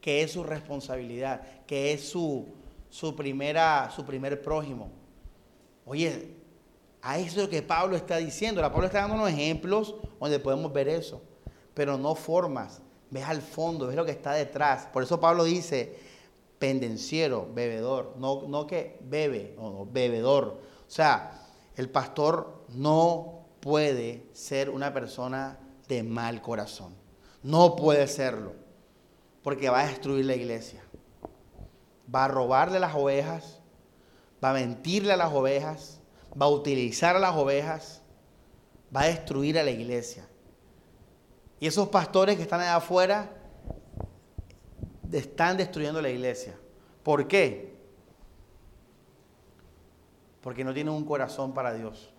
que es su responsabilidad, que es su, su, primera, su primer prójimo. Oye, a eso que Pablo está diciendo. La Pablo está dando unos ejemplos donde podemos ver eso, pero no formas. Ves al fondo, ves lo que está detrás. Por eso Pablo dice, pendenciero, bebedor, no, no que bebe, no, bebedor. O sea, el pastor no puede ser una persona de mal corazón. No puede serlo. Porque va a destruir la iglesia. Va a robarle las ovejas. Va a mentirle a las ovejas. Va a utilizar a las ovejas. Va a destruir a la iglesia. Y esos pastores que están allá afuera están destruyendo la iglesia. ¿Por qué? Porque no tienen un corazón para Dios.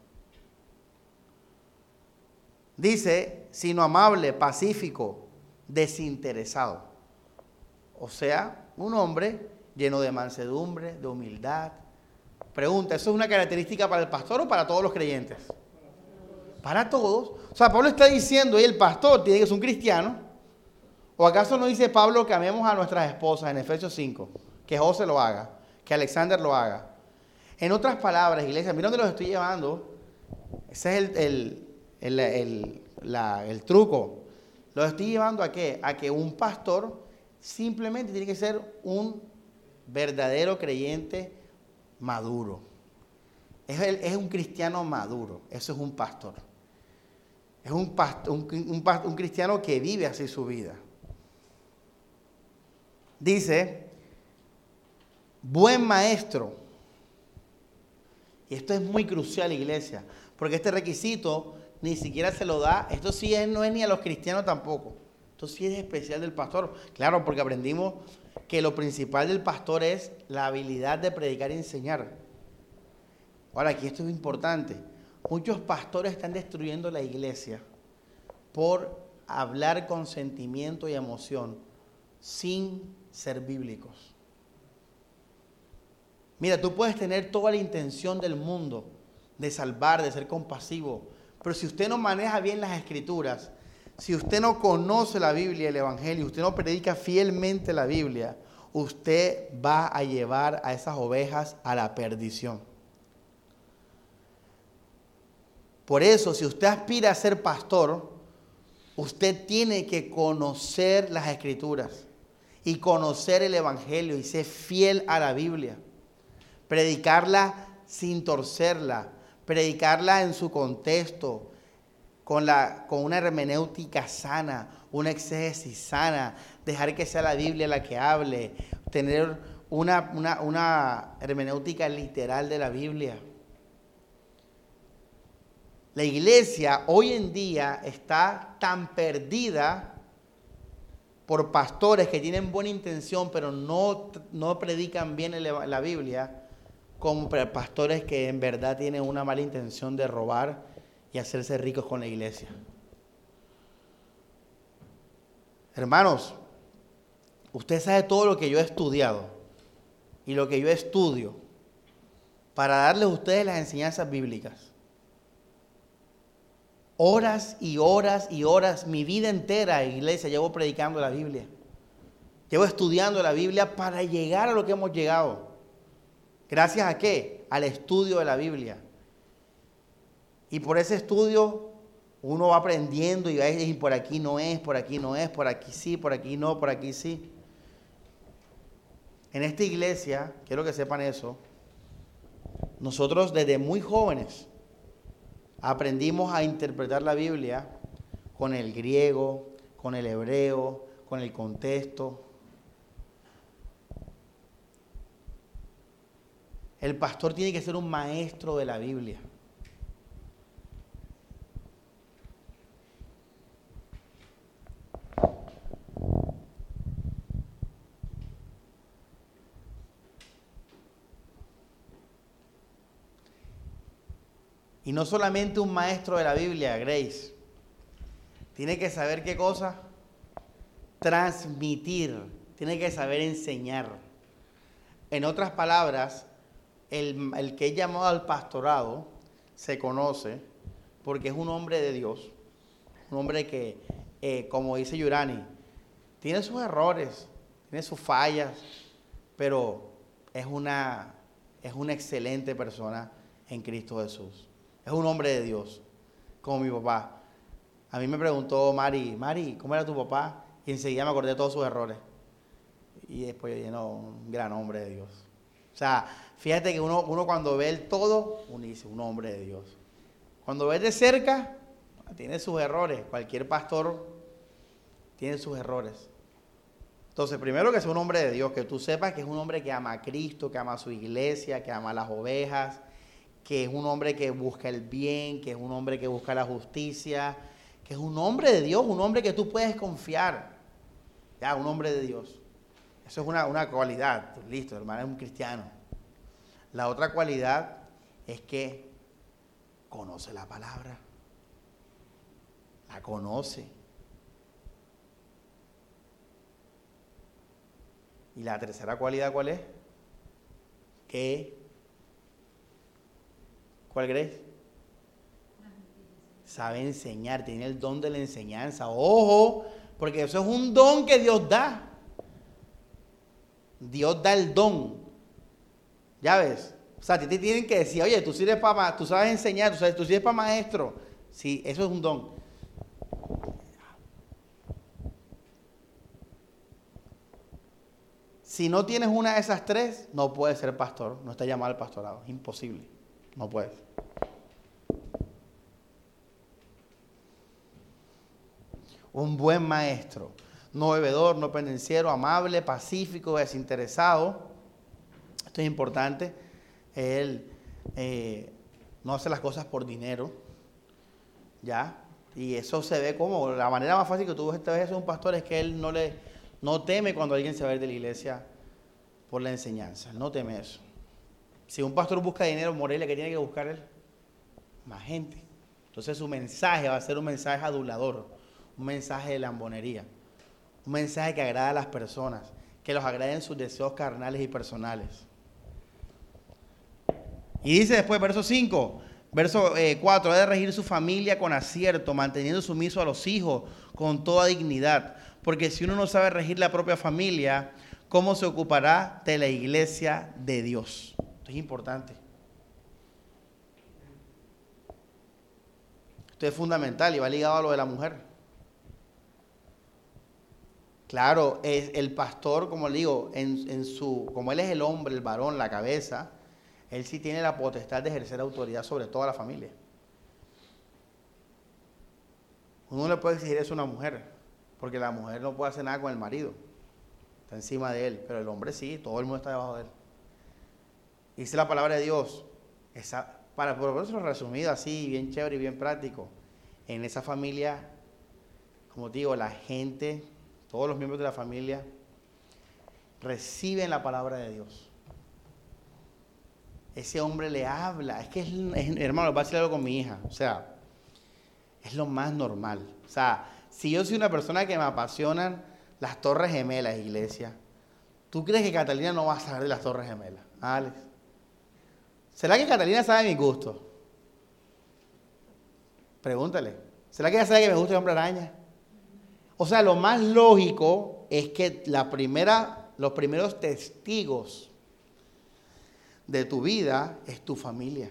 Dice, sino amable, pacífico, desinteresado. O sea, un hombre lleno de mansedumbre, de humildad. Pregunta, ¿eso es una característica para el pastor o para todos los creyentes? Para todos. O sea, Pablo está diciendo, y el pastor tiene que ser un cristiano. ¿O acaso no dice Pablo que amemos a nuestras esposas en Efesios 5? Que José lo haga, que Alexander lo haga. En otras palabras, iglesia, mira dónde los estoy llevando. Ese es el el, truco. Lo estoy llevando a qué? A que un pastor simplemente tiene que ser un verdadero creyente maduro. Es, es un cristiano maduro, eso es un pastor. Es un, un, un, cristiano que vive así su vida. Dice, buen maestro. Y esto es muy crucial, iglesia, porque este requisito ni siquiera se lo da. Esto sí es, no es ni a los cristianos tampoco. Esto sí es especial del pastor. Claro, porque aprendimos que lo principal del pastor es la habilidad de predicar y enseñar. Ahora, aquí esto es importante. Muchos pastores están destruyendo la iglesia por hablar con sentimiento y emoción sin ser bíblicos. Mira, tú puedes tener toda la intención del mundo de salvar, de ser compasivo, pero si usted no maneja bien las escrituras, si usted no conoce la Biblia el Evangelio, usted no predica fielmente la Biblia, usted va a llevar a esas ovejas a la perdición. Por eso, si usted aspira a ser pastor, usted tiene que conocer las escrituras y conocer el Evangelio y ser fiel a la Biblia. Predicarla sin torcerla, predicarla en su contexto, con, la, con una hermenéutica sana, una exégesis sana, dejar que sea la Biblia la que hable, tener una, una, una hermenéutica literal de la Biblia. La iglesia hoy en día está tan perdida por pastores que tienen buena intención pero no, no predican bien la Biblia, como pastores que en verdad tienen una mala intención de robar y hacerse ricos con la iglesia. Hermanos, usted sabe todo lo que yo he estudiado y lo que yo estudio para darles a ustedes las enseñanzas bíblicas horas y horas y horas, mi vida entera, iglesia, llevo predicando la Biblia. Llevo estudiando la Biblia para llegar a lo que hemos llegado. ¿Gracias a qué? Al estudio de la Biblia. Y por ese estudio uno va aprendiendo y va a decir, por aquí no es, por aquí no es, por aquí sí, por aquí no, por aquí sí. En esta iglesia, quiero que sepan eso, nosotros desde muy jóvenes aprendimos a interpretar la Biblia con el griego, con el hebreo, con el contexto. El pastor tiene que ser un maestro de la Biblia. Y no solamente un maestro de la Biblia, Grace. Tiene que saber qué cosa? Transmitir. Tiene que saber enseñar. En otras palabras, el, que es llamado al pastorado se conoce porque es un hombre de Dios. Un hombre que, eh, como dice Yurani, tiene sus errores, tiene sus fallas, pero es una, es una excelente persona en Cristo Jesús. Es un hombre de Dios, como mi papá. A mí me preguntó Mari, Mari, ¿cómo era tu papá? Y enseguida me acordé de todos sus errores. Y después yo dije, no, un gran hombre de Dios. O sea, fíjate que uno, uno cuando ve el todo, uno dice, un hombre de Dios. Cuando ve de cerca, tiene sus errores. Cualquier pastor tiene sus errores. Entonces, primero que sea un hombre de Dios, que tú sepas que es un hombre que ama a Cristo, que ama a su iglesia, que ama a las ovejas, que es un hombre que busca el bien, que es un hombre que busca la justicia, que es un hombre de Dios, un hombre que tú puedes confiar. Ya, un hombre de Dios. Eso es una, una cualidad. Listo, hermano, es un cristiano. La otra cualidad es que conoce la palabra. La conoce. Y la tercera cualidad, ¿cuál es? Que ¿Cuál crees? Sabe enseñar, tiene el don de la enseñanza. Ojo, porque eso es un don que Dios da. Dios da el don. ¿Ya ves? O sea, a ti te tienen que decir, oye, tú sirves para, tú sabes enseñar, tú, sabes, tú sirves para maestro. Sí, eso es un don. Si no tienes una de esas tres, no puedes ser pastor, no está llamado al pastorado, imposible. No puedes. Un buen maestro, no bebedor, no pendenciero, amable, pacífico, desinteresado. Esto es importante. Él eh, no hace las cosas por dinero. ¿Ya? Y eso se ve como la manera más fácil que tú ves a un pastor es que él no le no teme cuando alguien se va a ir de la iglesia por la enseñanza. no teme eso. Si un pastor busca dinero, Morelia, ¿qué tiene que buscar él? Más gente. Entonces su mensaje va a ser un mensaje adulador, un mensaje de lambonería, un mensaje que agrada a las personas, que los agrade en sus deseos carnales y personales. Y dice después, verso 5, verso 4, ha de regir su familia con acierto, manteniendo sumiso a los hijos con toda dignidad. Porque si uno no sabe regir la propia familia, ¿cómo se ocupará de la iglesia de Dios? Es importante. Esto es fundamental y va ligado a lo de la mujer. Claro, es el pastor, como le digo, en, su, como él es el hombre, el varón, la cabeza, él sí tiene la potestad de ejercer autoridad sobre toda la familia. Uno le puede exigir eso a una mujer, porque la mujer no puede hacer nada con el marido. Está encima de él, pero el hombre sí, todo el mundo está debajo de él. Dice la palabra de Dios, esa, para por eso resumido así, bien chévere y bien práctico. En esa familia, como digo, la gente, todos los miembros de la familia, reciben la palabra de Dios. Ese hombre le habla. Es que, es, hermano, va a decir algo con mi hija. O sea, es lo más normal. O sea, si yo soy una persona que me apasionan las Torres Gemelas, iglesia, ¿tú crees que Catalina no va a saber de las Torres Gemelas? Alex. ¿Será que Catalina sabe mi gusto? Pregúntale. ¿Será que ella sabe que me gusta el hombre araña? O sea, lo más lógico es que la primera, los primeros testigos de tu vida es tu familia.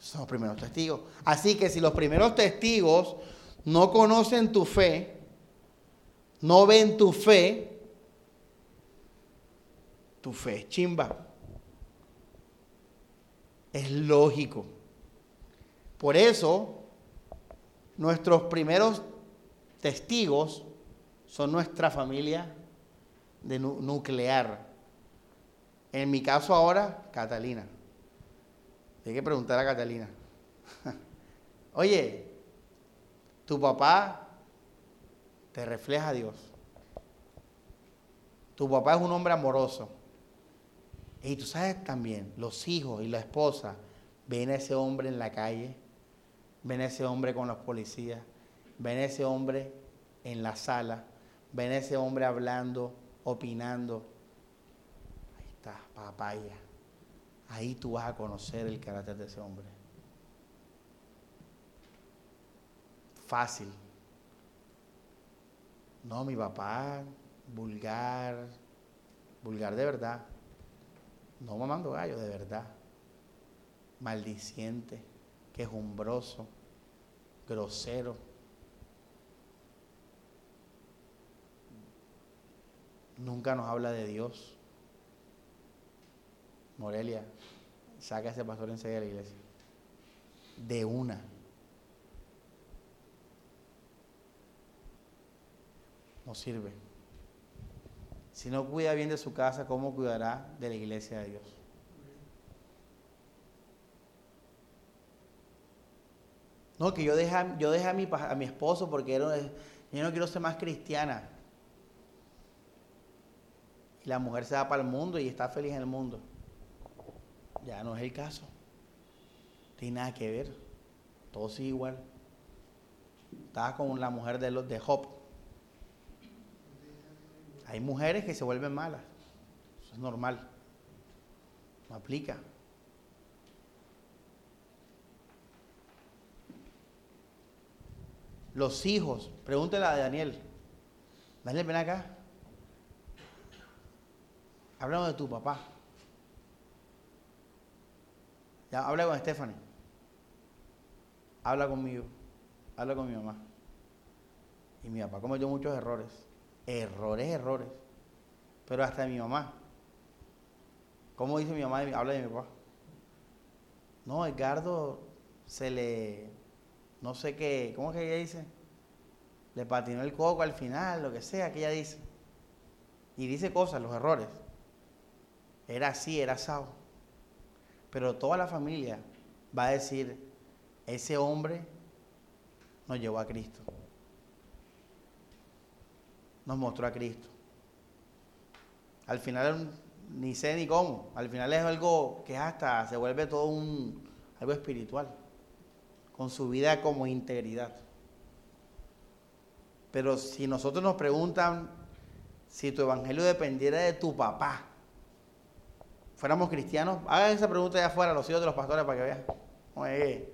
Son los primeros testigos. Así que si los primeros testigos no conocen tu fe, no ven tu fe, tu fe es chimba. Es lógico. Por eso, nuestros primeros testigos son nuestra familia de nuclear. En mi caso ahora, Catalina. Hay que preguntar a Catalina. <laughs> Oye, tu papá te refleja a Dios. Tu papá es un hombre amoroso. Y tú sabes también, los hijos y la esposa ven a ese hombre en la calle, ven a ese hombre con los policías, ven a ese hombre en la sala, ven a ese hombre hablando, opinando. Ahí está, papaya. Ahí tú vas a conocer el carácter de ese hombre. Fácil. No, mi papá, vulgar, vulgar de verdad. No mamando gallo, de verdad. Maldiciente, quejumbroso, grosero. Nunca nos habla de Dios. Morelia, saca a ese pastor enseguida de la iglesia. De una. No sirve. Si no cuida bien de su casa, ¿cómo cuidará de la iglesia de Dios? No, que yo dejé, yo a, mi, a mi esposo porque yo no quiero ser más cristiana. Y la mujer se va para el mundo y está feliz en el mundo. Ya no es el caso. No tiene nada que ver. Todo sigue igual. Estaba con la mujer de, los, de Job. Hay mujeres que se vuelven malas. Eso es normal. No aplica. Los hijos, pregúntele a Daniel. Daniel, ven acá. Hablamos de tu papá. Ya, habla con Stephanie. Habla conmigo. Habla con mi mamá. Y mi papá cometió muchos errores. Errores, errores. Pero hasta mi mamá. ¿Cómo dice mi mamá? Habla de mi papá. No, Edgardo se le. No sé qué. ¿Cómo es que ella dice? Le patinó el coco al final, lo que sea que ella dice. Y dice cosas, los errores. Era así, era asado. Pero toda la familia va a decir: ese hombre nos llevó a Cristo nos mostró a Cristo. Al final ni sé ni cómo, al final es algo que hasta se vuelve todo un algo espiritual, con su vida como integridad. Pero si nosotros nos preguntan si tu evangelio dependiera de tu papá, fuéramos cristianos, hagan esa pregunta allá afuera, los hijos de los pastores para que vean.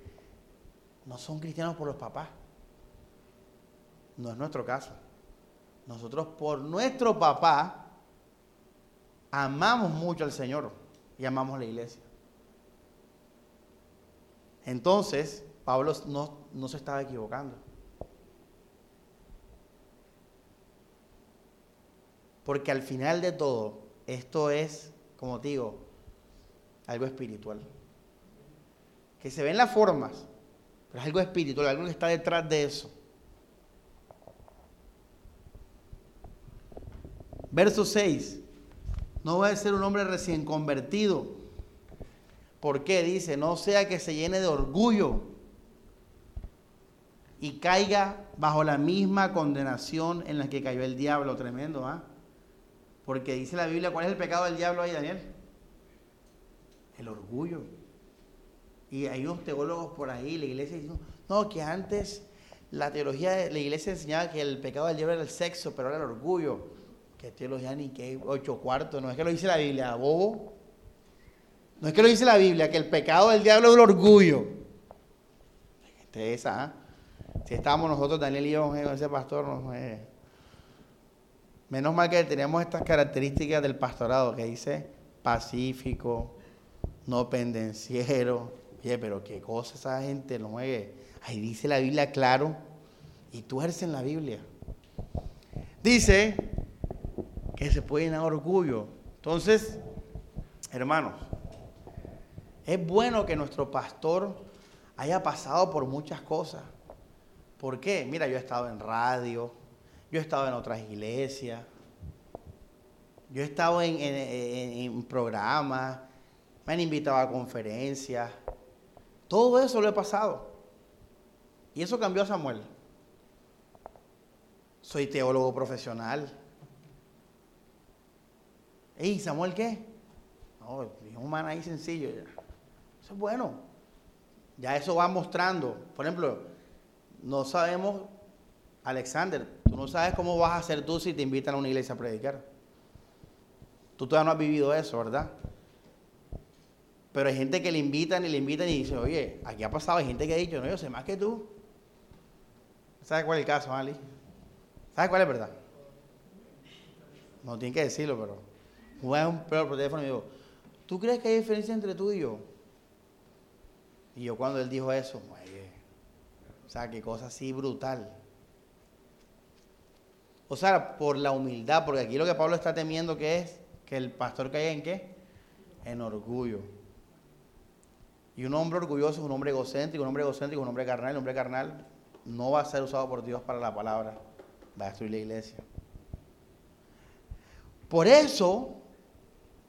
no son cristianos por los papás. No es nuestro caso. Nosotros por nuestro papá amamos mucho al Señor y amamos la iglesia. Entonces, Pablo no, no se estaba equivocando. Porque al final de todo, esto es, como te digo, algo espiritual. Que se ven las formas, pero es algo espiritual, algo que está detrás de eso. Verso 6. No va a ser un hombre recién convertido. ¿Por qué? Dice, no sea que se llene de orgullo y caiga bajo la misma condenación en la que cayó el diablo. Tremendo, ¿ah? Porque dice la Biblia, ¿cuál es el pecado del diablo ahí, Daniel? El orgullo. Y hay unos teólogos por ahí, la iglesia dice, no, que antes la teología de la iglesia enseñaba que el pecado del diablo era el sexo, pero era el orgullo. Que teología ni que ocho cuartos, no es que lo dice la Biblia, bobo. No es que lo dice la Biblia, que el pecado del diablo es el orgullo. Este esa, ¿ah? Si estábamos nosotros, Daniel y yo, ese pastor, menos mal que tenemos estas características del pastorado que dice pacífico, no pendenciero. Oye, pero qué cosa esa gente no mueve. Ahí dice la Biblia claro. Y tú eres en la Biblia. Dice que se puede llenar orgullo. Entonces, hermanos, es bueno que nuestro pastor haya pasado por muchas cosas. ¿Por qué? Mira, yo he estado en radio, yo he estado en otras iglesias, yo he estado en, programas, me han invitado a conferencias. Todo eso lo he pasado. Y eso cambió a Samuel. Soy teólogo profesional. ¿Y Samuel qué? No, es un man ahí sencillo. Eso es bueno. Ya eso va mostrando. Por ejemplo, no sabemos, Alexander, tú no sabes cómo vas a hacer tú si te invitan a una iglesia a predicar. Tú todavía no has vivido eso, ¿verdad? Pero hay gente que le invitan y le invitan y dice, oye, aquí ha pasado, hay gente que ha dicho, no, yo sé más que tú. ¿Sabes cuál es el caso, Ali? ¿Sabes cuál es verdad? No tiene que decirlo, pero. Juega un peor por teléfono y digo, ¿tú crees que hay diferencia entre tú y yo? Y yo cuando él dijo eso, o sea, qué cosa así brutal. O sea, por la humildad, porque aquí lo que Pablo está temiendo que es que el pastor caiga en qué? En orgullo. Y un hombre orgulloso es un hombre egocéntrico, un hombre egocéntrico un hombre carnal, un hombre carnal no va a ser usado por Dios para la palabra, va a destruir la iglesia. Por eso,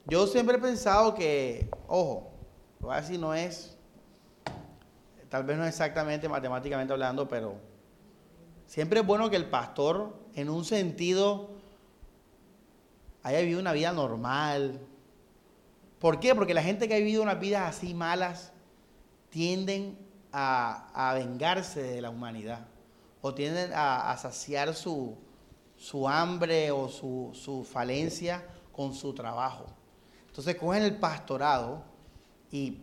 yo siempre he pensado que, ojo, voy a decir, no es tal vez no exactamente matemáticamente hablando, pero siempre es bueno que el pastor, en un sentido, haya vivido una vida normal. ¿Por qué? Porque la gente que ha vivido unas vidas así malas tienden a, vengarse de la humanidad o tienden a, saciar su, hambre o su, su falencia con su trabajo. Entonces cogen el pastorado y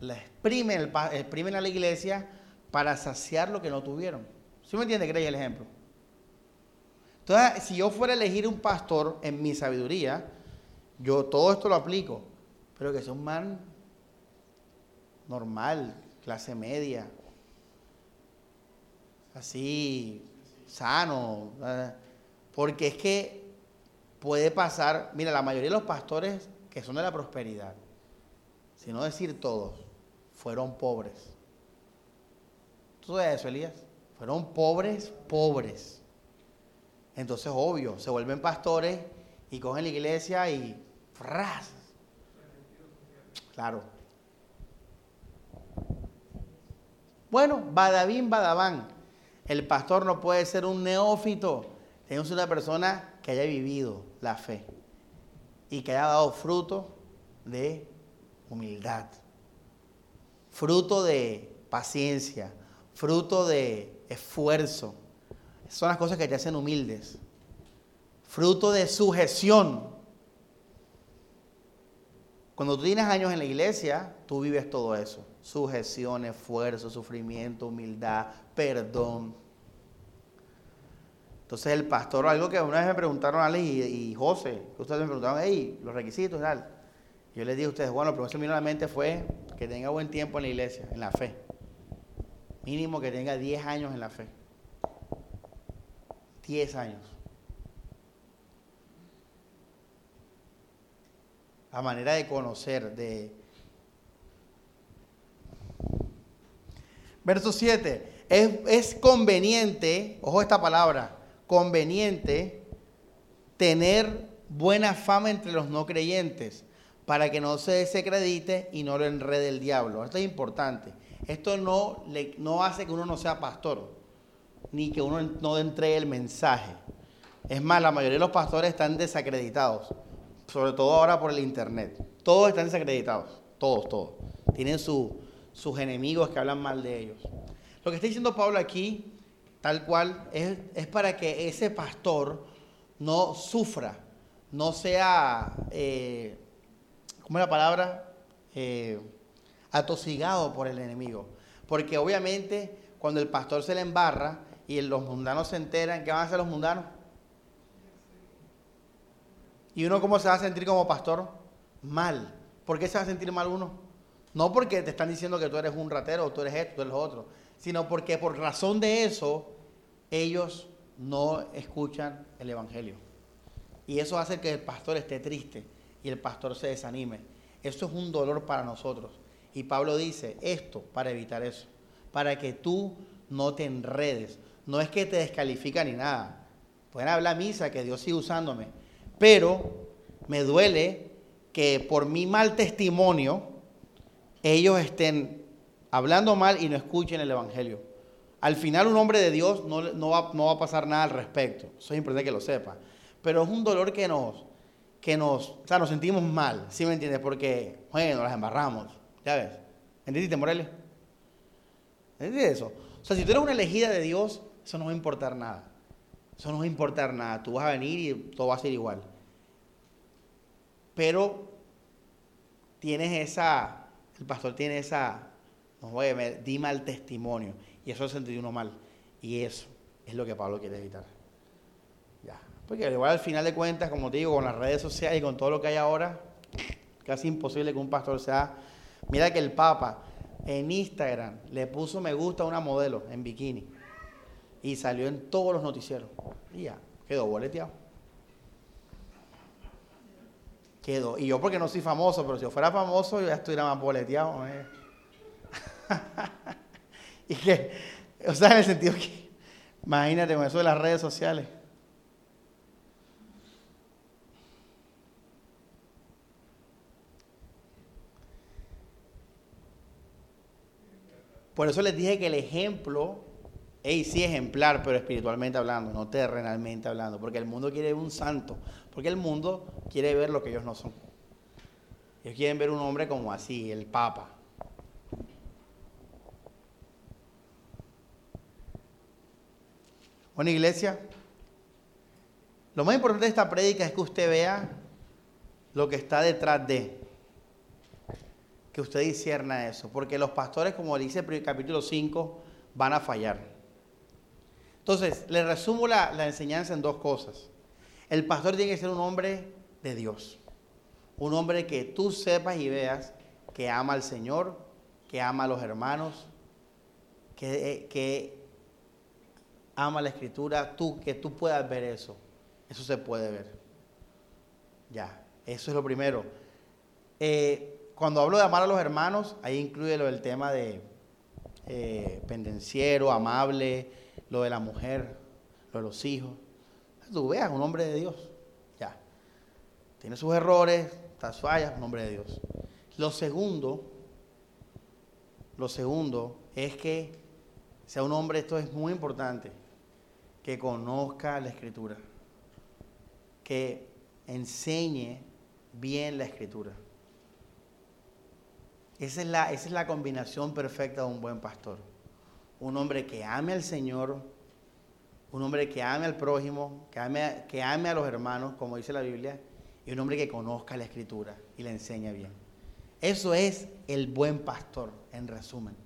la exprimen, a la iglesia para saciar lo que no tuvieron. ¿Sí me entiende? ¿Crees el ejemplo? Entonces, si yo fuera a elegir un pastor en mi sabiduría, yo todo esto lo aplico, pero que sea un man normal, clase media, así, sano, porque es que puede pasar, mira, la mayoría de los pastores que son de la prosperidad, si no decir todos, fueron pobres. ¿Tú sabes eso, Elías? Fueron pobres, pobres. Entonces, obvio, se vuelven pastores y cogen la iglesia y ¡fras! Claro. Bueno, Badabín, Badabán. El pastor no puede ser un neófito. Ser una persona que haya vivido la fe y que haya dado fruto de humildad fruto de paciencia, fruto de esfuerzo. Son las cosas que te hacen humildes. Fruto de sujeción. Cuando tú tienes años en la iglesia, tú vives todo eso. Sujeción, esfuerzo, sufrimiento, humildad, perdón. Entonces el pastor, algo que una vez me preguntaron a y, y José, ustedes me preguntaron, hey, los requisitos y tal. Yo les dije a ustedes, bueno, lo primero que me vino a la mente fue que tenga buen tiempo en la iglesia, en la fe. Mínimo que tenga 10 años en la fe. 10 años. A manera de conocer, de... Verso 7. Es, es conveniente, ojo esta palabra, conveniente tener buena fama entre los no creyentes, para que no se desacredite y no lo enrede el diablo. Esto es importante. Esto no, le, no hace que uno no sea pastor, ni que uno no entregue el mensaje. Es más, la mayoría de los pastores están desacreditados, sobre todo ahora por el internet. Todos están desacreditados, todos, todos. Tienen sus enemigos que hablan mal de ellos. Lo que está diciendo Pablo aquí, tal cual, es, es para que ese pastor no sufra, no sea, eh, ¿cómo es la palabra? Eh, atosigado por el enemigo. Porque obviamente cuando el pastor se le embarra y los mundanos se enteran, ¿qué van a hacer los mundanos? ¿Y uno cómo se va a sentir como pastor? Mal. ¿Por qué se va a sentir mal uno? No porque te están diciendo que tú eres un ratero, o tú eres esto, tú eres lo otro, sino porque por razón de eso ellos no escuchan el Evangelio. Y eso hace que el pastor esté triste y el pastor se desanime. Eso es un dolor para nosotros. Y Pablo dice esto para evitar eso, para que tú no te enredes. No es que te descalifica ni nada. Pueden hablar misa, que Dios sigue usándome. Pero me duele que por mi mal testimonio ellos estén hablando mal y no escuchen el Evangelio. Al final un hombre de Dios no, no, va, no va a pasar nada al respecto. Eso es importante que lo sepa. Pero es un dolor que nos, que nos, o sea, nos sentimos mal, ¿sí me entiendes? Porque, bueno, las embarramos, ya ves. ¿Entendiste, Moreles? ¿Entendiste eso? O sea, si tú eres una elegida de Dios, eso no va a importar nada. Eso no va a importar nada. Tú vas a venir y todo va a ser igual. Pero tienes esa, el pastor tiene esa, no a ver, di mal testimonio. Y eso se uno mal. Y eso es lo que Pablo quiere evitar. Ya. Porque igual al final de cuentas, como te digo, con las redes sociales y con todo lo que hay ahora, casi imposible que un pastor sea. Mira que el Papa en Instagram le puso me gusta a una modelo en bikini y salió en todos los noticieros. Y ya, quedó boleteado. Quedó. Y yo porque no soy famoso, pero si yo fuera famoso, yo ya estuviera más boleteado. ¿eh? <laughs> y que, o sea, en el sentido que, imagínate con eso de las redes sociales. Por eso les dije que el ejemplo, hey, sí ejemplar, pero espiritualmente hablando, no terrenalmente hablando, porque el mundo quiere un santo, porque el mundo quiere ver lo que ellos no son. Ellos quieren ver un hombre como así, el Papa. Bueno, iglesia, lo más importante de esta prédica es que usted vea lo que está detrás de que usted discierna eso, porque los pastores, como dice el capítulo 5, van a fallar. Entonces, le resumo la, la enseñanza en dos cosas. El pastor tiene que ser un hombre de Dios, un hombre que tú sepas y veas que ama al Señor, que ama a los hermanos, que, eh, que ama la escritura, tú, que tú puedas ver eso. Eso se puede ver. Ya, eso es lo primero. Eh, cuando hablo de amar a los hermanos, ahí incluye lo del tema de eh, pendenciero, amable, lo de la mujer, lo de los hijos. Tú veas, un hombre de Dios. Ya. Tiene sus errores, sus fallas, un hombre de Dios. Lo segundo, lo segundo es que sea un hombre, esto es muy importante, que conozca la escritura, que enseñe bien la escritura. Esa es, la, esa es la combinación perfecta de un buen pastor. Un hombre que ame al Señor, un hombre que ame al prójimo, que ame, que ame a los hermanos, como dice la Biblia, y un hombre que conozca la escritura y la enseña bien. Eso es el buen pastor, en resumen.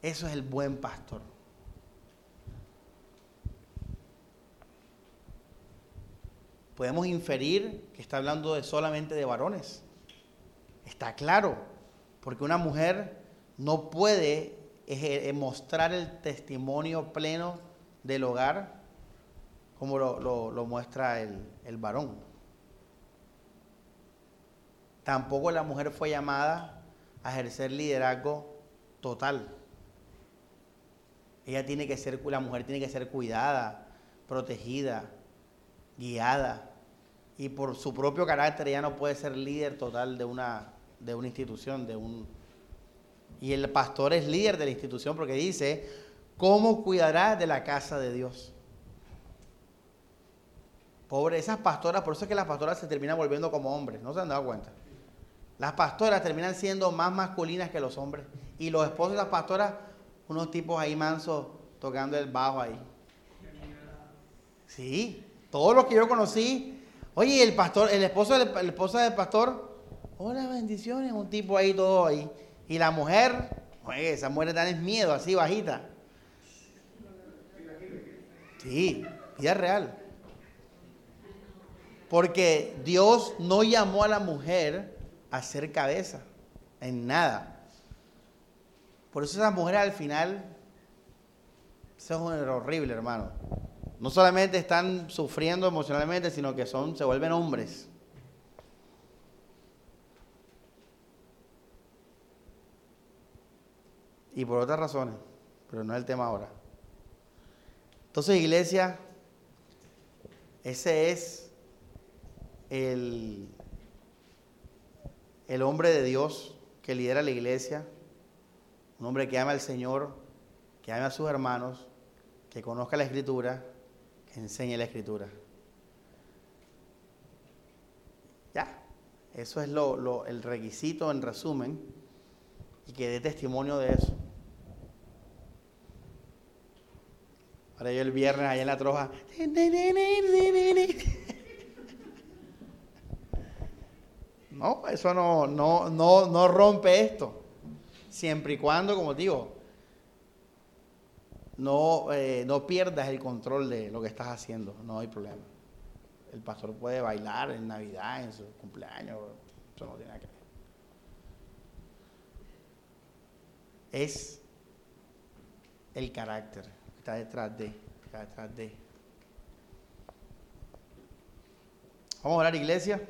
Eso es el buen pastor. Podemos inferir que está hablando solamente de varones. Está claro, porque una mujer no puede mostrar el testimonio pleno del hogar como lo, muestra el, el varón. Tampoco la mujer fue llamada a ejercer liderazgo total. Ella tiene que ser, la mujer tiene que ser cuidada, protegida, guiada y por su propio carácter ya no puede ser líder total de una, de una institución, de un... Y el pastor es líder de la institución porque dice, ¿cómo cuidará de la casa de Dios? Pobre, esas pastoras, por eso es que las pastoras se terminan volviendo como hombres, ¿no se han dado cuenta? Las pastoras terminan siendo más masculinas que los hombres. Y los esposos de las pastoras, unos tipos ahí mansos tocando el bajo ahí. Sí, todos los que yo conocí. Oye, el pastor, el esposo, el, esposo del pastor, hola bendiciones, un tipo ahí todo ahí. Y la mujer, oye, esa mujer tan miedo, así bajita. Sí, vida real. Porque Dios no llamó a la mujer a ser cabeza en nada. Por eso esas mujeres al final, eso es horrible, hermano no solamente están sufriendo emocionalmente, sino que son, se vuelven hombres. Y por otras razones, pero no es el tema ahora. Entonces, iglesia, ese es el, el hombre de Dios que lidera la iglesia, un hombre que ama al Señor, que ama a sus hermanos, que conozca la escritura enseñe la escritura. Ya, eso es lo, el requisito en resumen y que dé testimonio de eso. Ahora yo el viernes allá en la troja. <laughs> No, eso no, no, no, no rompe esto. Siempre y cuando, como digo, no, eh, no pierdas el control de lo que estás haciendo, no hay problema. El pastor puede bailar en Navidad, en su cumpleaños, eso no tiene nada que ver. Es el carácter que está detrás de, está detrás de. Vamos a orar, iglesia.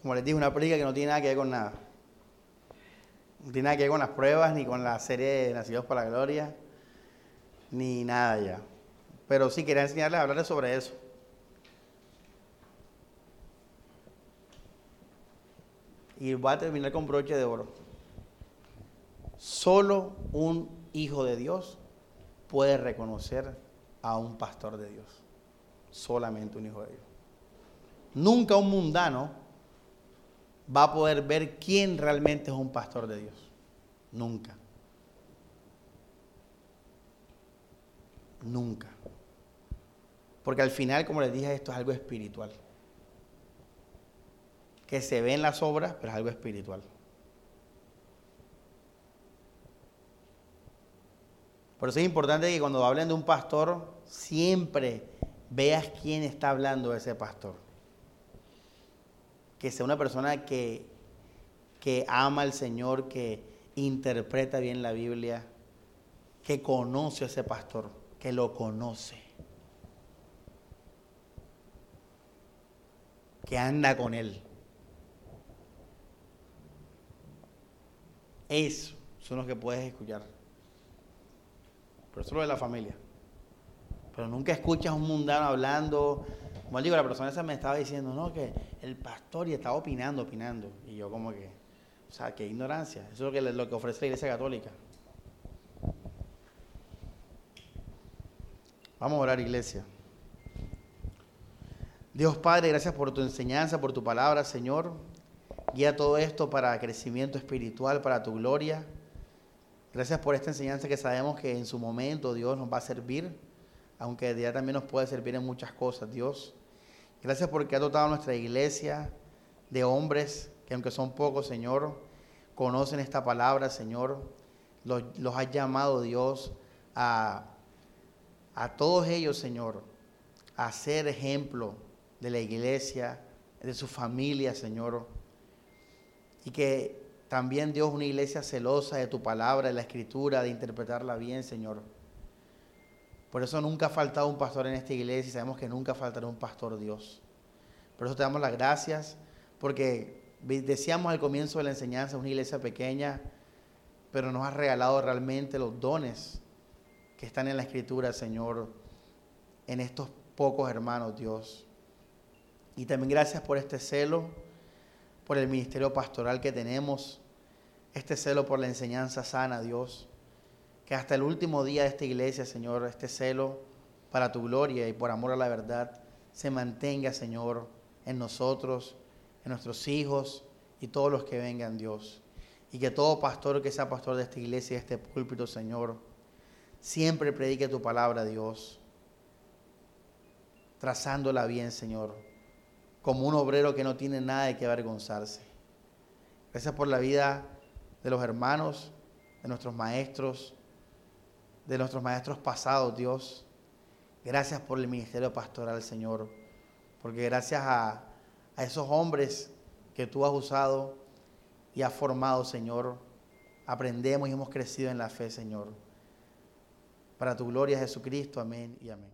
Como les dije, una película que no tiene nada que ver con nada. No tiene nada que ver con las pruebas, ni con la serie de Nacidos para la Gloria, ni nada ya. Pero sí quería enseñarles a hablarles sobre eso. Y voy a terminar con broche de oro. Solo un hijo de Dios puede reconocer a un pastor de Dios. Solamente un hijo de Dios. Nunca un mundano va a poder ver quién realmente es un pastor de Dios. Nunca. Nunca. Porque al final, como les dije, esto es algo espiritual. Que se ve en las obras, pero es algo espiritual. Por eso es importante que cuando hablen de un pastor, siempre veas quién está hablando de ese pastor que sea una persona que, que ama al Señor, que interpreta bien la Biblia, que conoce a ese pastor, que lo conoce, que anda con él. Eso son los que puedes escuchar. Pero eso es lo de la familia. Pero nunca escuchas a un mundano hablando como digo, la persona esa me estaba diciendo, no, que el pastor y estaba opinando, opinando. Y yo como que, o sea, qué ignorancia. Eso es lo que, lo que ofrece la Iglesia Católica. Vamos a orar, iglesia. Dios Padre, gracias por tu enseñanza, por tu palabra, Señor. Guía todo esto para crecimiento espiritual, para tu gloria. Gracias por esta enseñanza que sabemos que en su momento Dios nos va a servir aunque día también nos puede servir en muchas cosas, Dios. Gracias porque ha dotado nuestra iglesia de hombres que aunque son pocos, Señor, conocen esta palabra, Señor. Los, los has llamado, Dios, a, a todos ellos, Señor, a ser ejemplo de la iglesia, de su familia, Señor. Y que también, Dios, una iglesia celosa de tu palabra, de la escritura, de interpretarla bien, Señor. Por eso nunca ha faltado un pastor en esta iglesia y sabemos que nunca faltará un pastor Dios. Por eso te damos las gracias, porque decíamos al comienzo de la enseñanza, una iglesia pequeña, pero nos has regalado realmente los dones que están en la escritura, Señor, en estos pocos hermanos, Dios. Y también gracias por este celo, por el ministerio pastoral que tenemos, este celo por la enseñanza sana, Dios. Que hasta el último día de esta iglesia, Señor, este celo para tu gloria y por amor a la verdad se mantenga, Señor, en nosotros, en nuestros hijos y todos los que vengan, Dios. Y que todo pastor que sea pastor de esta iglesia, de este púlpito, Señor, siempre predique tu palabra, Dios, trazándola bien, Señor, como un obrero que no tiene nada de qué avergonzarse. Gracias por la vida de los hermanos, de nuestros maestros, de nuestros maestros pasados, Dios. Gracias por el ministerio pastoral, Señor, porque gracias a, a esos hombres que tú has usado y has formado, Señor, aprendemos y hemos crecido en la fe, Señor. Para tu gloria, Jesucristo. Amén y amén.